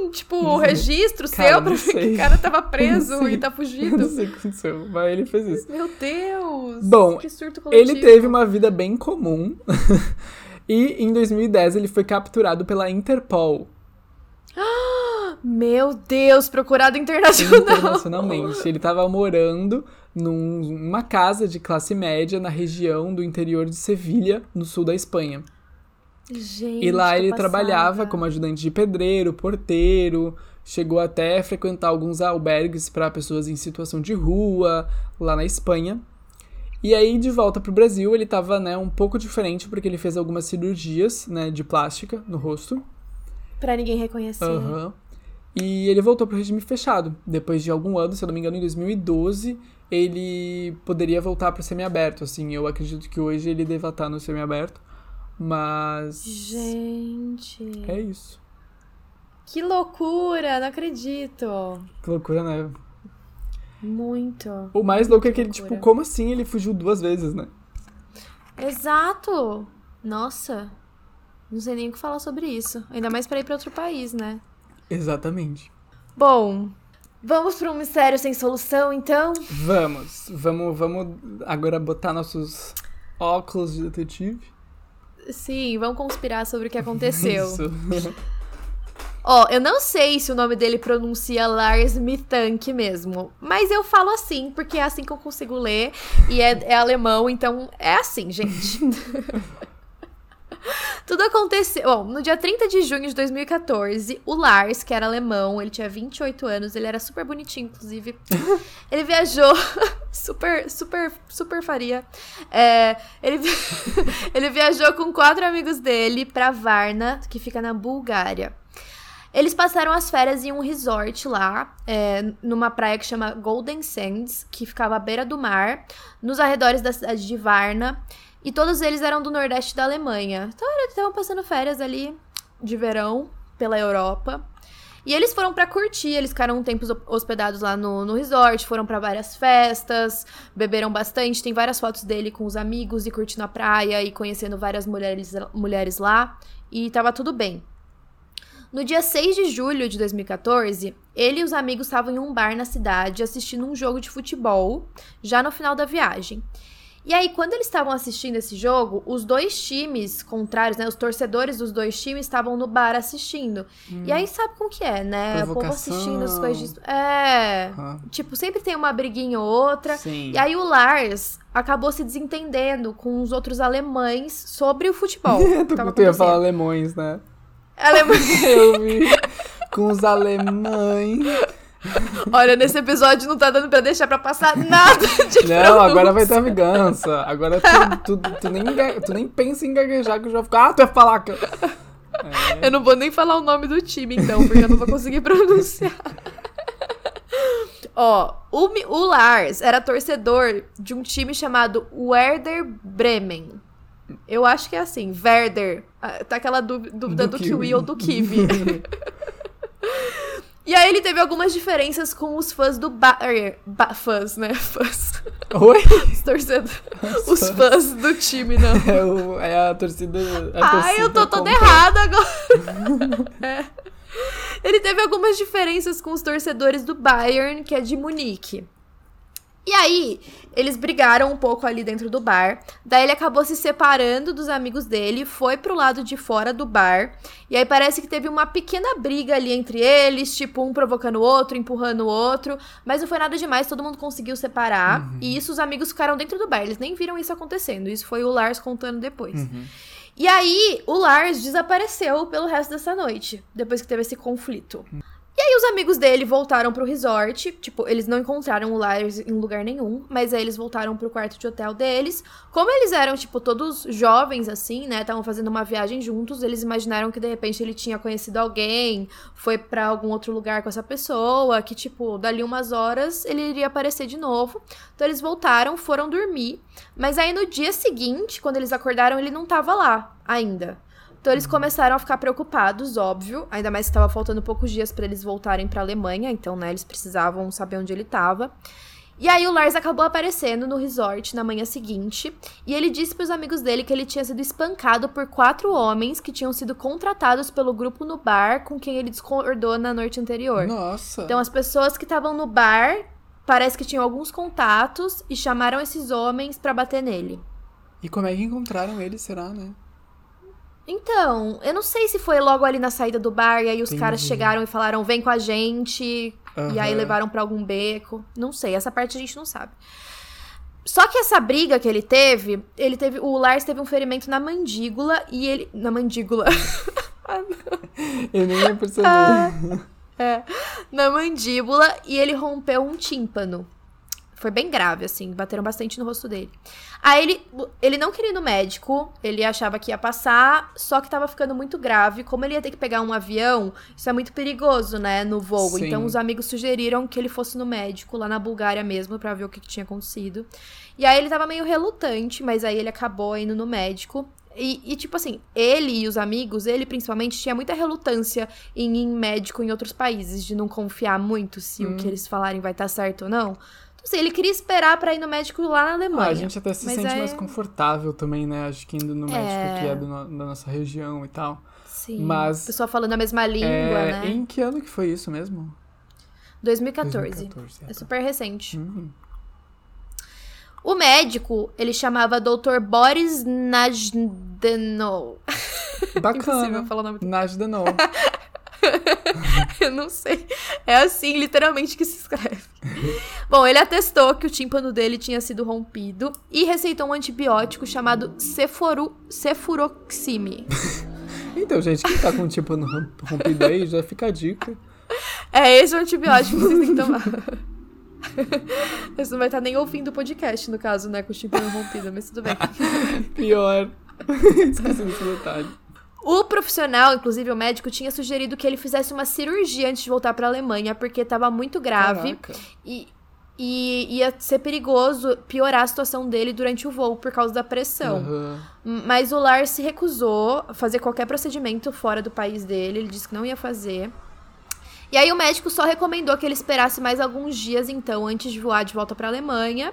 um tipo, registro Cara, seu pra não ver que o cara tava preso e tá Eu não fugido? sei o que aconteceu, mas ele fez isso. Meu Deus! Bom, que surto coletivo. Ele teve uma vida bem comum. e em 2010 ele foi capturado pela Interpol. Meu Deus, procurado internacional. internacionalmente. Ele estava morando numa casa de classe média na região do interior de Sevilha, no sul da Espanha. Gente, E lá ele passada. trabalhava como ajudante de pedreiro, porteiro, chegou até a frequentar alguns albergues para pessoas em situação de rua, lá na Espanha. E aí, de volta pro Brasil, ele tava, né, um pouco diferente, porque ele fez algumas cirurgias, né, de plástica no rosto. Pra ninguém reconhecer. Aham. E ele voltou pro regime fechado. Depois de algum ano, se eu não me engano, em 2012, ele poderia voltar pro semiaberto, assim. Eu acredito que hoje ele deva estar no semiaberto. Mas. Gente. É isso. Que loucura, não acredito. Que loucura, né? Muito. O mais louco é que ele, loucura. tipo, como assim ele fugiu duas vezes, né? Exato. Nossa. Não sei nem o que falar sobre isso. Ainda mais pra ir pra outro país, né? Exatamente. Bom, vamos para um mistério sem solução, então? Vamos, vamos, vamos agora botar nossos óculos de detetive. Sim, vamos conspirar sobre o que aconteceu. Isso. Ó, eu não sei se o nome dele pronuncia Lars Mittank mesmo, mas eu falo assim, porque é assim que eu consigo ler, e é, é alemão, então é assim, gente. Tudo aconteceu. Bom, no dia 30 de junho de 2014, o Lars, que era alemão, ele tinha 28 anos, ele era super bonitinho, inclusive. ele viajou. super, super, super faria. É, ele, vi- ele viajou com quatro amigos dele pra Varna, que fica na Bulgária. Eles passaram as férias em um resort lá, é, numa praia que chama Golden Sands, que ficava à beira do mar, nos arredores da cidade de Varna. E todos eles eram do nordeste da Alemanha. Então eles estavam passando férias ali de verão pela Europa. E eles foram pra curtir, eles ficaram um tempo hospedados lá no, no resort, foram pra várias festas, beberam bastante. Tem várias fotos dele com os amigos e curtindo a praia e conhecendo várias mulheres, mulheres lá. E tava tudo bem. No dia 6 de julho de 2014, ele e os amigos estavam em um bar na cidade assistindo um jogo de futebol, já no final da viagem. E aí, quando eles estavam assistindo esse jogo, os dois times contrários, né? Os torcedores dos dois times estavam no bar assistindo. E aí, sabe como que é, né? O povo Provocação. assistindo as coisas. de- É. Ah, Tipo, sempre tem uma briguinha ou outra. sim. E aí o Lars acabou se desentendendo com os outros alemães sobre o futebol. tu, ia falar alemões, né? Alemães. Eu vi com os alemães. Olha, nesse episódio não tá dando pra deixar pra passar nada de Não, pronúncia. agora vai ter vingança. Agora tu, tu, tu, nem, tu nem pensa em gaguejar que eu já vou ficar. Ah, tu ia falar que. eu- Eu não vou nem falar o nome do time, então, porque eu não vou conseguir pronunciar. Ó, o, o Lars era torcedor de um time chamado Werder Bremen. Eu acho que é assim, Werder. Ah, Tá aquela dú- dúvida do, Do kiwi. kiwi. ou do kiwi. e aí ele teve algumas diferenças com os fãs do Bayern. Ba fãs, né? Fãs. Oi? Os torcedores. Os fãs do time, não. É, o, é a torcida. a Ai, eu tô torcida toda errada agora. É. Ele teve algumas diferenças com os torcedores do Bayern, que é de Munique. E aí, eles brigaram um pouco ali dentro do bar. Daí ele acabou se separando dos amigos dele, foi pro lado de fora do bar. E aí parece que teve uma pequena briga ali entre eles, tipo, um provocando o outro, empurrando o outro. Mas não foi nada demais, todo mundo conseguiu separar. E isso os amigos ficaram dentro do bar. Eles nem viram isso acontecendo. Isso foi o Lars contando depois. Uhum. E aí, o Lars desapareceu pelo resto dessa noite, depois que teve esse conflito. E aí, os amigos dele voltaram pro resort. Tipo, eles não encontraram o Lars em lugar nenhum, mas aí eles voltaram pro quarto de hotel deles. Como eles eram, tipo, todos jovens, assim, né? Estavam fazendo uma viagem juntos, eles imaginaram que de repente ele tinha conhecido alguém, foi pra algum outro lugar com essa pessoa, que, tipo, dali umas horas ele iria aparecer de novo. Então eles voltaram, foram dormir. Mas aí no dia seguinte, quando eles acordaram, ele não tava lá ainda. Então eles começaram a ficar preocupados, óbvio, ainda mais que estava faltando poucos dias para eles voltarem para Alemanha, então, né, eles precisavam saber onde ele estava. E aí o Lars acabou aparecendo no resort na manhã seguinte, e ele disse para os amigos dele que ele tinha sido espancado por quatro homens que tinham sido contratados pelo grupo no bar com quem ele discordou na noite anterior. Nossa. Então as pessoas que estavam no bar parece que tinham alguns contatos e chamaram esses homens para bater nele. E como é que encontraram ele, será, né? Então, eu não sei se foi logo ali na saída do bar e aí os Entendi. caras chegaram e falaram, vem com a gente, e aí levaram pra algum beco. Não sei, essa parte a gente não sabe. Só que essa briga que ele teve, ele teve, o Lars teve um ferimento na mandíbula e ele, na mandíbula, Eu nem ia perceber. Ah. é, na mandíbula e ele rompeu um tímpano. Foi bem grave, assim, bateram bastante no rosto dele. Aí ele, ele não queria ir no médico, ele achava que ia passar, só que tava ficando muito grave. Como ele ia ter que pegar um avião, isso é muito perigoso, né, no voo. Sim. Então os amigos sugeriram que ele fosse no médico, lá na Bulgária mesmo, pra ver o que, que tinha acontecido. E aí ele tava meio relutante, mas aí ele acabou indo no médico. E, e, tipo assim, ele e os amigos, ele principalmente, tinha muita relutância em ir em médico em outros países, de não confiar muito se o que eles falarem vai estar certo ou não. Então, assim, ele queria esperar pra ir no médico lá na Ah, Alemanha. a gente até se sente é- mais confortável também, né? Acho que indo no médico É. que é do da nossa região e tal. Sim. Mas- O pessoal falando a mesma língua, é, né? Em que ano que foi isso mesmo? 2014. 2014, é, É tá. super recente. Hum. O médico, ele chamava Dr. Boris Najdenov. Impossível Bacana. falar o nome dele. Najdenol. Eu não sei. É assim, literalmente, que se escreve. Bom, ele atestou que o tímpano dele tinha sido rompido e receitou um antibiótico chamado ceforu, cefuroxime. Então, gente, quem tá com o no rom- rompido aí, já fica a dica. É esse o antibiótico que vocês têm que tomar. Esse não vai estar nem ouvindo o podcast, no caso, né? Com o tímpano rompido, mas tudo bem. Pior. Esqueci desse detalhe. O profissional, inclusive o médico, tinha sugerido que ele fizesse uma cirurgia antes de voltar pra Alemanha, porque estava muito grave Caraca. e, e ia ser perigoso piorar a situação dele durante o voo por causa da pressão. Aham. Mas o Lars se recusou a fazer qualquer procedimento fora do país dele, ele disse que não ia fazer. E aí o médico só recomendou que ele esperasse mais alguns dias então antes de voar de volta pra Alemanha,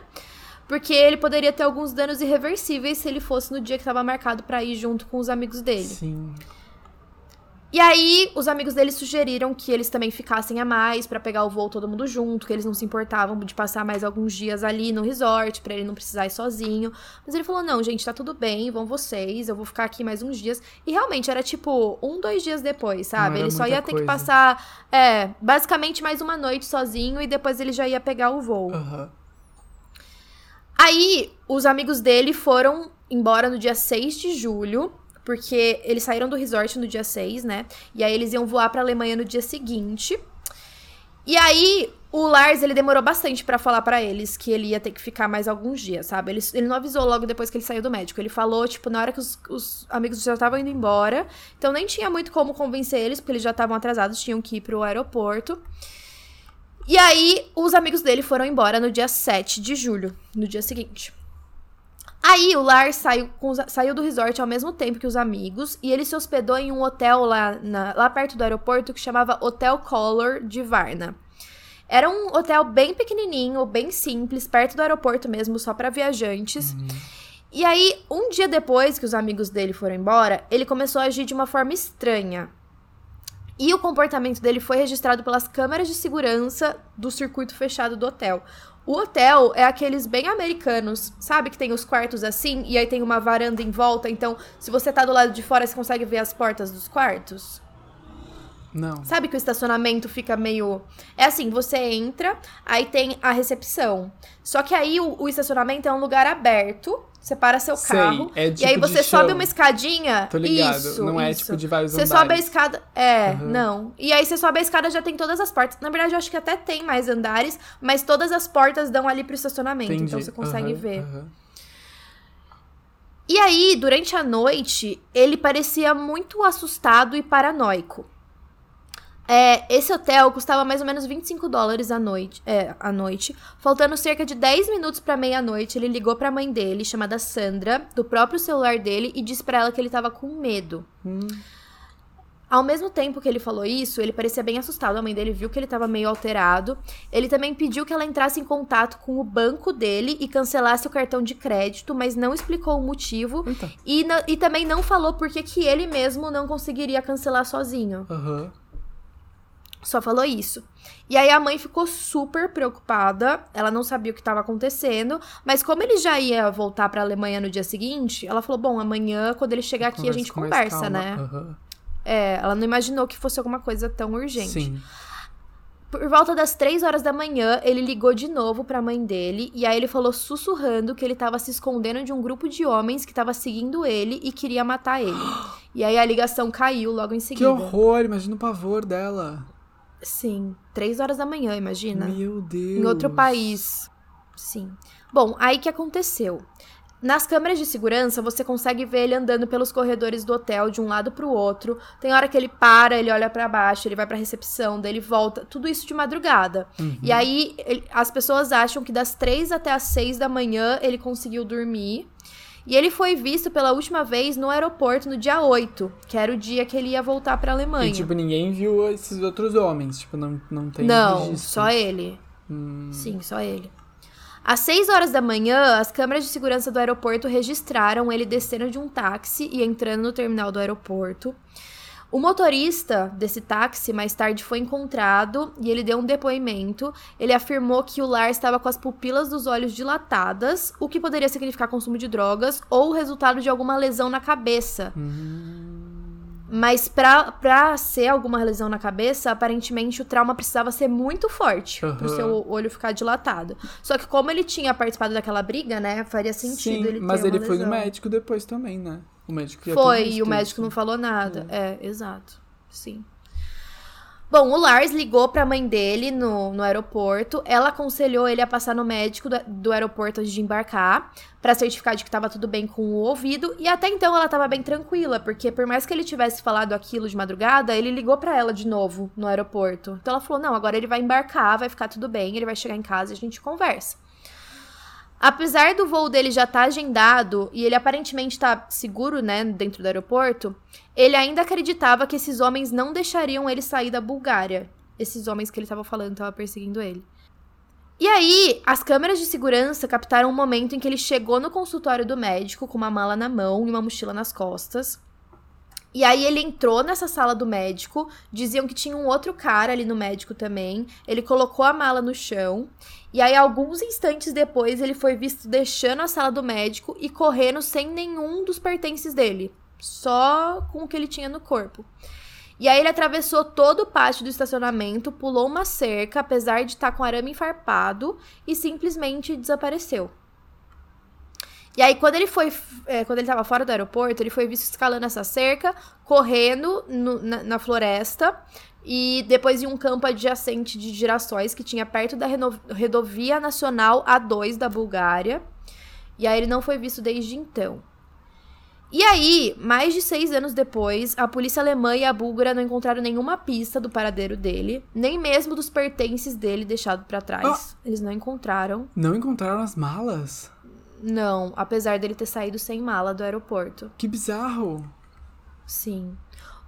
porque ele poderia ter alguns danos irreversíveis se ele fosse no dia que estava marcado pra ir junto com os amigos dele. Sim. E aí, os amigos dele sugeriram que eles também ficassem a mais pra pegar o voo todo mundo junto, que eles não se importavam de passar mais alguns dias ali no resort, pra ele não precisar ir sozinho. Mas ele falou: não, gente, tá tudo bem, vão vocês, eu vou ficar aqui mais uns dias. E realmente era tipo um, dois dias depois, sabe? Ele só ia ter que coisa. passar, é, basicamente mais uma noite sozinho e depois ele já ia pegar o voo. Aham. Aí, os amigos dele foram embora no dia 6 de julho, porque eles saíram do resort no dia 6, né? E aí eles iam voar pra Alemanha no dia seguinte. E aí, o Lars, ele demorou bastante pra falar pra eles que ele ia ter que ficar mais alguns dias, sabe? Ele, ele não avisou logo depois que ele saiu do médico. Ele falou, tipo, na hora que os, os amigos já estavam indo embora. Então nem tinha muito como convencer eles, porque eles já estavam atrasados, tinham que ir pro aeroporto. E aí, os amigos dele foram embora no dia 7 de julho, no dia seguinte. Aí o Lars saiu, saiu do resort ao mesmo tempo que os amigos e ele se hospedou em um hotel lá, na, lá perto do aeroporto que chamava Hotel Color de Varna. Era um hotel bem pequenininho, bem simples, perto do aeroporto mesmo, só para viajantes. Uhum. E aí, um dia depois que os amigos dele foram embora, ele começou a agir de uma forma estranha. E o comportamento dele foi registrado pelas câmeras de segurança do circuito fechado do hotel. O hotel é aqueles bem americanos, sabe? Que tem os quartos assim e aí tem uma varanda em volta. Então, se você tá do lado de fora, você consegue ver as portas dos quartos? Não. Sabe que o estacionamento fica meio. É assim, você entra, aí tem a recepção. Só que aí o, o estacionamento é um lugar aberto. Você para seu Sei, carro. É tipo e aí você chão. sobe uma escadinha. Tô ligado. Isso, não é isso. tipo de vários Você andares. sobe a escada. É, Uhum. não. E aí você sobe a escada já tem todas as portas. Na verdade, eu acho que até tem mais andares, mas todas as portas dão ali pro estacionamento. Entendi. Então você consegue Aham, ver. aham. E aí, durante a noite, ele parecia muito assustado e paranoico. É, esse hotel custava mais ou menos 25 dólares a noite, é, à noite. Faltando cerca de 10 minutos pra meia-noite, ele ligou pra mãe dele, chamada Sandra, do próprio celular dele, e disse pra ela que ele tava com medo. Hum. Ao mesmo tempo que ele falou isso, ele parecia bem assustado. A mãe dele viu que ele estava meio alterado. Ele também pediu que ela entrasse em contato com o banco dele e cancelasse o cartão de crédito, mas não explicou o motivo. Eita. E, e também não falou por que que ele mesmo não conseguiria cancelar sozinho. Aham. Só falou isso. E aí a mãe ficou super preocupada. Ela não sabia o que estava acontecendo. Mas como ele já ia voltar para a Alemanha no dia seguinte, ela falou: Bom, amanhã, quando ele chegar aqui, a gente conversa, né? Aham. É, ela não imaginou que fosse alguma coisa tão urgente. Sim. Por volta das três horas da manhã, ele ligou de novo pra mãe dele e aí ele falou sussurrando que ele tava se escondendo de um grupo de homens que tava seguindo ele e queria matar ele. E aí a ligação caiu logo em Que seguida. horror, imagina o pavor dela. Sim, três horas da manhã, imagina. Meu Deus. Em outro país. Sim. Bom, aí que aconteceu? Nas câmeras de segurança, você consegue ver ele andando pelos corredores do hotel de um lado pro outro. Tem hora que ele para, ele olha pra baixo, ele vai pra recepção, daí ele volta. Tudo isso de madrugada. Uhum. E aí, ele- as pessoas acham que das três até as seis da manhã ele conseguiu dormir. E ele foi visto pela última vez no aeroporto no dia 8, que era o dia que ele ia voltar pra Alemanha. E, tipo, ninguém viu esses outros homens. Tipo, não, não tem Não, registro. só ele. Hum. Sim, só ele. Às 6 horas da manhã, as câmeras de segurança do aeroporto registraram ele descendo de um táxi e entrando no terminal do aeroporto. O motorista desse táxi mais tarde foi encontrado e ele deu um depoimento. Ele afirmou que o Lars estava com as pupilas dos olhos dilatadas, o que poderia significar consumo de drogas ou resultado de alguma lesão na cabeça. Mas pra, pra ser alguma lesão na cabeça, aparentemente o trauma precisava ser muito forte pro Aham. seu olho ficar dilatado. Só que como ele tinha participado daquela briga, né, faria sentido Sim, ele ter mas ele foi no lesão. médico depois também, né? O médico Foi, e o médico não falou nada. É, exato. Sim. Bom, o Lars ligou pra mãe dele no, no aeroporto. Ela aconselhou ele a passar no médico do, do aeroporto antes de embarcar, pra certificar de que tava tudo bem com o ouvido. E até então ela tava bem tranquila, porque por mais que ele tivesse falado aquilo de madrugada, ele ligou pra ela de novo no aeroporto. Então ela falou: não, agora ele vai embarcar, vai ficar tudo bem, ele vai chegar em casa e a gente conversa. Apesar do voo dele já estar agendado e ele aparentemente tá seguro, né, dentro do aeroporto, ele ainda acreditava que esses homens não deixariam ele sair da Bulgária. Esses homens que ele tava falando estavam perseguindo ele. E aí, as câmeras de segurança captaram um momento em que ele chegou no consultório do médico com uma mala na mão e uma mochila nas costas. E aí ele entrou nessa sala do médico, diziam que tinha um outro cara ali no médico também. Ele colocou a mala no chão. E aí, alguns instantes depois, ele foi visto deixando a sala do médico e correndo sem nenhum dos pertences dele. Só com o que ele tinha no corpo. E aí ele atravessou todo o pátio do estacionamento, pulou uma cerca, apesar de estar com arame enfarpado, e simplesmente desapareceu. E aí, quando ele foi. É, quando ele tava fora do aeroporto, ele foi visto escalando essa cerca, correndo no, na, na, floresta. E depois em um campo adjacente de girassóis que tinha perto da Rodovia Nacional A2 da Bulgária. E aí ele não foi visto desde então. E aí, mais de seis anos depois, a polícia alemã e a búlgara não encontraram nenhuma pista do paradeiro dele, nem mesmo dos pertences dele deixado para trás. Ah. Eles não encontraram. Não encontraram as malas? Não, apesar dele ter saído sem mala do aeroporto. Que bizarro! Sim.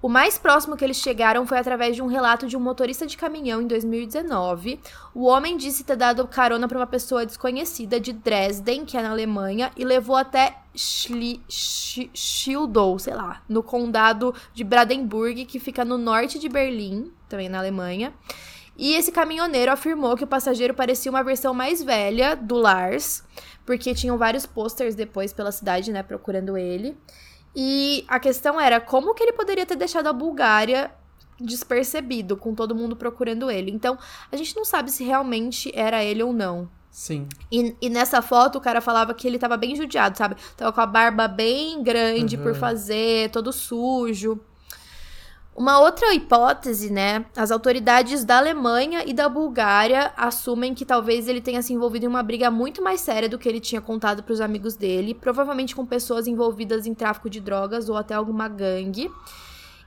O mais próximo que eles chegaram foi através de um relato de um motorista de caminhão em 2019. O homem disse ter dado carona para uma pessoa desconhecida de Dresden, que é na Alemanha, e levou até Schildau, sei lá, no condado de Brandenburg, que fica no norte de Berlim, também na Alemanha. E esse caminhoneiro afirmou que o passageiro parecia uma versão mais velha do Lars, porque tinham vários posters depois pela cidade, né, procurando ele. E a questão era como que ele poderia ter deixado a Bulgária despercebido, com todo mundo procurando ele. Então, a gente não sabe se realmente era ele ou não. Sim. E, e, nessa foto o cara falava que ele tava bem judiado, sabe? Tava com a barba bem grande uhum. por fazer, todo sujo. Uma outra hipótese, né? As autoridades da Alemanha e da Bulgária assumem que talvez ele tenha se envolvido em uma briga muito mais séria do que ele tinha contado para os amigos dele, provavelmente com pessoas envolvidas em tráfico de drogas ou até alguma gangue.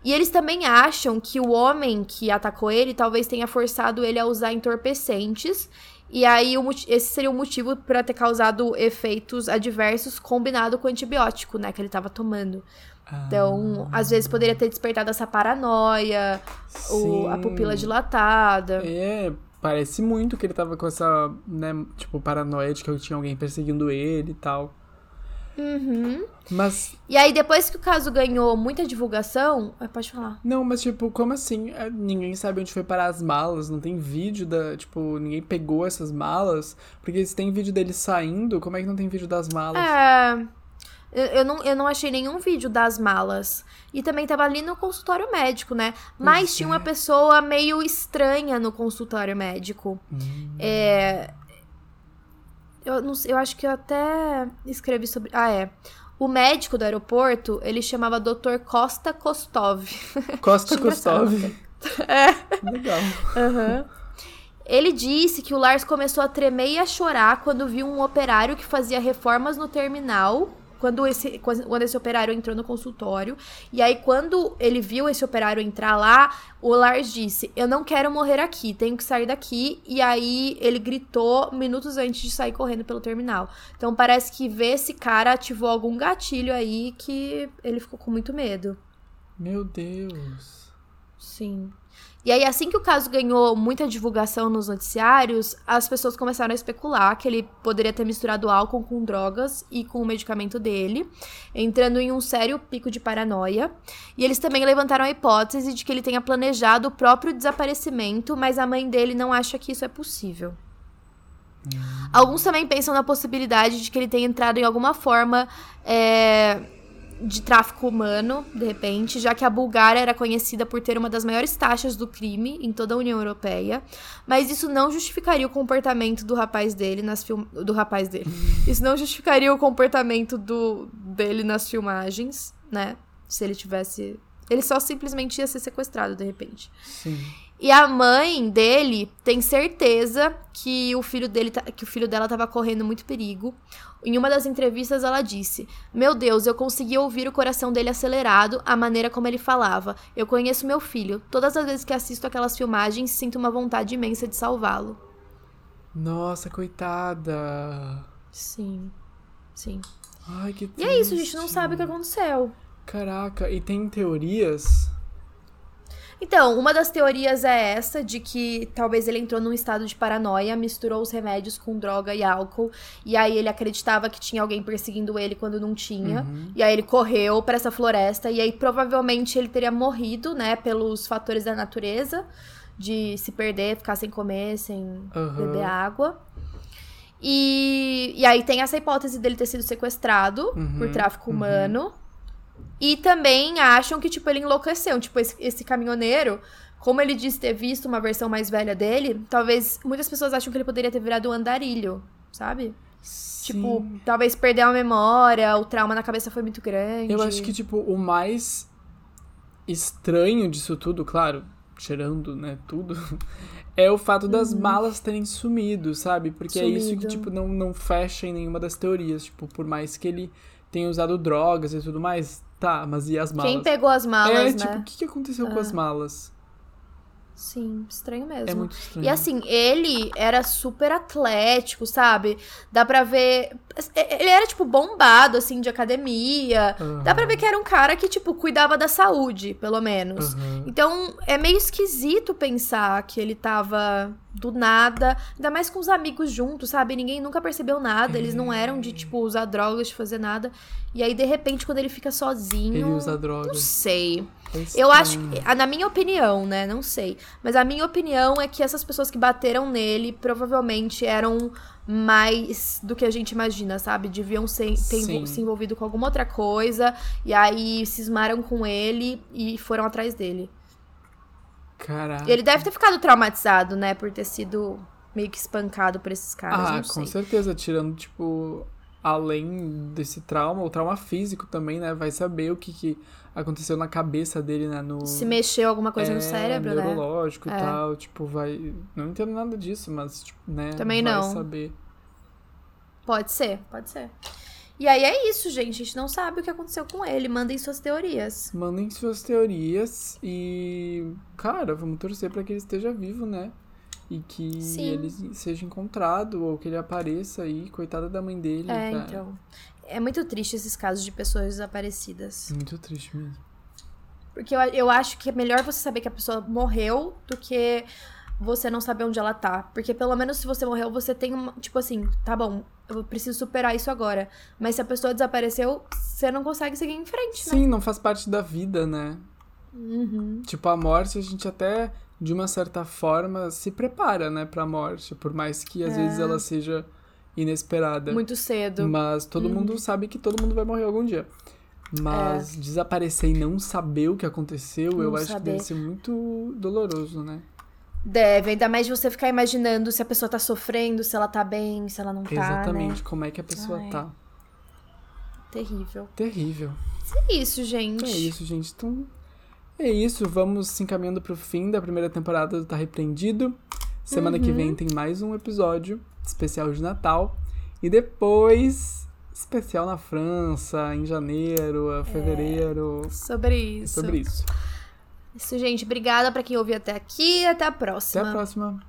E eles também acham que o homem que atacou ele talvez tenha forçado ele a usar entorpecentes. E aí, esse seria o motivo para ter causado efeitos adversos combinado com o antibiótico, né, que ele estava tomando. Então, ah. às vezes poderia ter despertado essa paranoia, o, a pupila dilatada. É, parece muito que ele tava com essa, né, tipo, paranoia de que tinha alguém perseguindo ele e tal. Uhum. Mas. E aí, depois que o caso ganhou muita divulgação. Pode falar. Não, mas, tipo, como assim? É, ninguém sabe onde foi parar as malas. Não tem vídeo da. Tipo, ninguém pegou essas malas. Porque se tem vídeo dele saindo, como é que não tem vídeo das malas? É. Eu, eu, não, eu não achei nenhum vídeo das malas. E também tava ali no consultório médico, né? Mas tinha uma é. pessoa meio estranha no consultório médico. Hum. É. Eu, não, eu acho que eu até escrevi sobre. Ah, é. O médico do aeroporto, ele chamava Dr. Costa Kostov. Costa Kostov. é. Legal. Uhum. Ele disse que o Lars começou a tremer e a chorar quando viu um operário que fazia reformas no terminal quando esse, quando esse operário entrou no consultório. E aí, quando ele viu esse operário entrar lá, o Lars disse: Eu não quero morrer aqui, tenho que sair daqui. E aí ele gritou minutos antes de sair correndo pelo terminal. Então parece que ver esse cara ativou algum gatilho aí que ele ficou com muito medo. Meu Deus. Sim. E aí, assim que o caso ganhou muita divulgação nos noticiários, as pessoas começaram a especular que ele poderia ter misturado álcool com drogas e com o medicamento dele, entrando em um sério pico de paranoia. E eles também levantaram a hipótese de que ele tenha planejado o próprio desaparecimento, mas a mãe dele não acha que isso é possível. Hum. Alguns também pensam na possibilidade de que ele tenha entrado em alguma forma é, de tráfico humano, de repente, já que a Bulgária era conhecida por ter uma das maiores taxas do crime em toda a União Europeia, mas isso não justificaria o comportamento do rapaz dele nas film... do rapaz dele. Isso não justificaria o comportamento do dele nas filmagens, né? Se ele tivesse, ele só simplesmente ia ser sequestrado de repente. Sim. E a mãe dele tem certeza que o filho dele tá, que o filho dela estava correndo muito perigo. Em uma das entrevistas ela disse: "Meu Deus, eu consegui ouvir o coração dele acelerado, a maneira como ele falava. Eu conheço meu filho. Todas as vezes que assisto aquelas filmagens, sinto uma vontade imensa de salvá-lo." Nossa, coitada. Sim. Sim. Ai, que triste. E é isso, a gente não sabe o que aconteceu. Caraca, e tem teorias então, uma das teorias é essa, de que talvez ele entrou num estado de paranoia, misturou os remédios com droga e álcool, e aí ele acreditava que tinha alguém perseguindo ele quando não tinha, uhum. e aí ele correu para essa floresta, e aí provavelmente ele teria morrido, né, pelos fatores da natureza, de se perder, ficar sem comer, sem uhum. beber água. E, e aí tem essa hipótese dele ter sido sequestrado uhum. por tráfico uhum. humano. E também acham que, tipo, ele enlouqueceu. Tipo, esse, esse caminhoneiro, como ele disse ter visto uma versão mais velha dele, talvez muitas pessoas acham que ele poderia ter virado um andarilho, sabe? Tipo, Sim. talvez perdeu a memória, o trauma na cabeça foi muito grande. Eu acho que, tipo, o mais estranho disso tudo, claro, tirando, né, tudo, é o fato das malas terem sumido, sabe? Porque é isso que, Sumido. tipo, não, não fecha em nenhuma das teorias. Tipo, por mais que ele tenha usado drogas e tudo mais, tá, mas e as malas? Quem pegou as malas, é, né? tipo, o que, que aconteceu com as malas? Sim, estranho mesmo. É muito estranho. E assim, ele era super atlético, sabe? Dá pra ver. Ele era, tipo, bombado, assim, de academia. Dá pra ver que era um cara que, tipo, cuidava da saúde, pelo menos. Aham. Então, é meio esquisito pensar que ele tava do nada, ainda mais com os amigos juntos, sabe? Ninguém nunca percebeu nada, eles não eram de, tipo, usar drogas, de fazer nada. E aí, de repente, quando ele fica sozinho. Ele usa Não drogas. sei. Eu acho, que- na minha opinião, né? Não sei. Mas a minha opinião é que essas pessoas que bateram nele provavelmente eram mais do que a gente imagina, sabe? Deviam ser, ter Sim. se envolvido com alguma outra coisa. E aí cismaram com ele e foram atrás dele. Caraca. Ele deve ter ficado traumatizado, né? Por ter sido meio que espancado por esses caras. Ah, com certeza, tirando, tipo, além desse trauma, o trauma físico também, né? Vai saber o que, que aconteceu na cabeça dele, né? No... Se mexeu alguma coisa no É, cérebro, né? neurológico É. e tal, tipo, vai... Não entendo nada disso, mas, tipo, né? Também vai não. saber. Pode ser, pode ser. E aí é isso, gente. A gente não sabe o que aconteceu com ele. Mandem suas teorias. Mandem suas teorias e, cara, vamos torcer pra que ele esteja vivo, né? E que Sim. ele seja encontrado ou que ele apareça aí, coitada da mãe dele, É, cara. então. É muito triste esses casos de pessoas desaparecidas. Muito triste mesmo. Porque eu, eu acho que é melhor você saber que a pessoa morreu do que você não saber onde ela tá. Porque pelo menos se você morreu, você tem uma. Tipo assim, tá bom, eu preciso superar isso agora. Mas se a pessoa desapareceu, você não consegue seguir em frente, né? Sim, não faz parte da vida, né? Uhum. Tipo, a morte a gente até, de uma certa forma, se prepara, né, pra morte. Por mais que às É. vezes ela seja inesperada. Muito cedo. Mas todo mundo sabe que todo mundo vai morrer algum dia. Mas desaparecer e não saber o que aconteceu, eu É. Não acho saber. que deve ser muito doloroso, né? Deve, ainda mais de você ficar imaginando se a pessoa tá sofrendo, se ela tá bem, se ela não tá, Exatamente, né? como é que a pessoa Ai. tá. Terrível. Terrível. É isso, gente. É isso, gente. Então, é isso. Vamos se encaminhando pro fim da primeira temporada do Tá Repreendido. Semana que Uhum. vem tem mais um episódio especial de Natal. E depois, especial na França, em janeiro, a fevereiro. Sobre isso. Sobre isso. Isso, gente. Obrigada pra quem ouviu até aqui. Até a Até próxima. a próxima.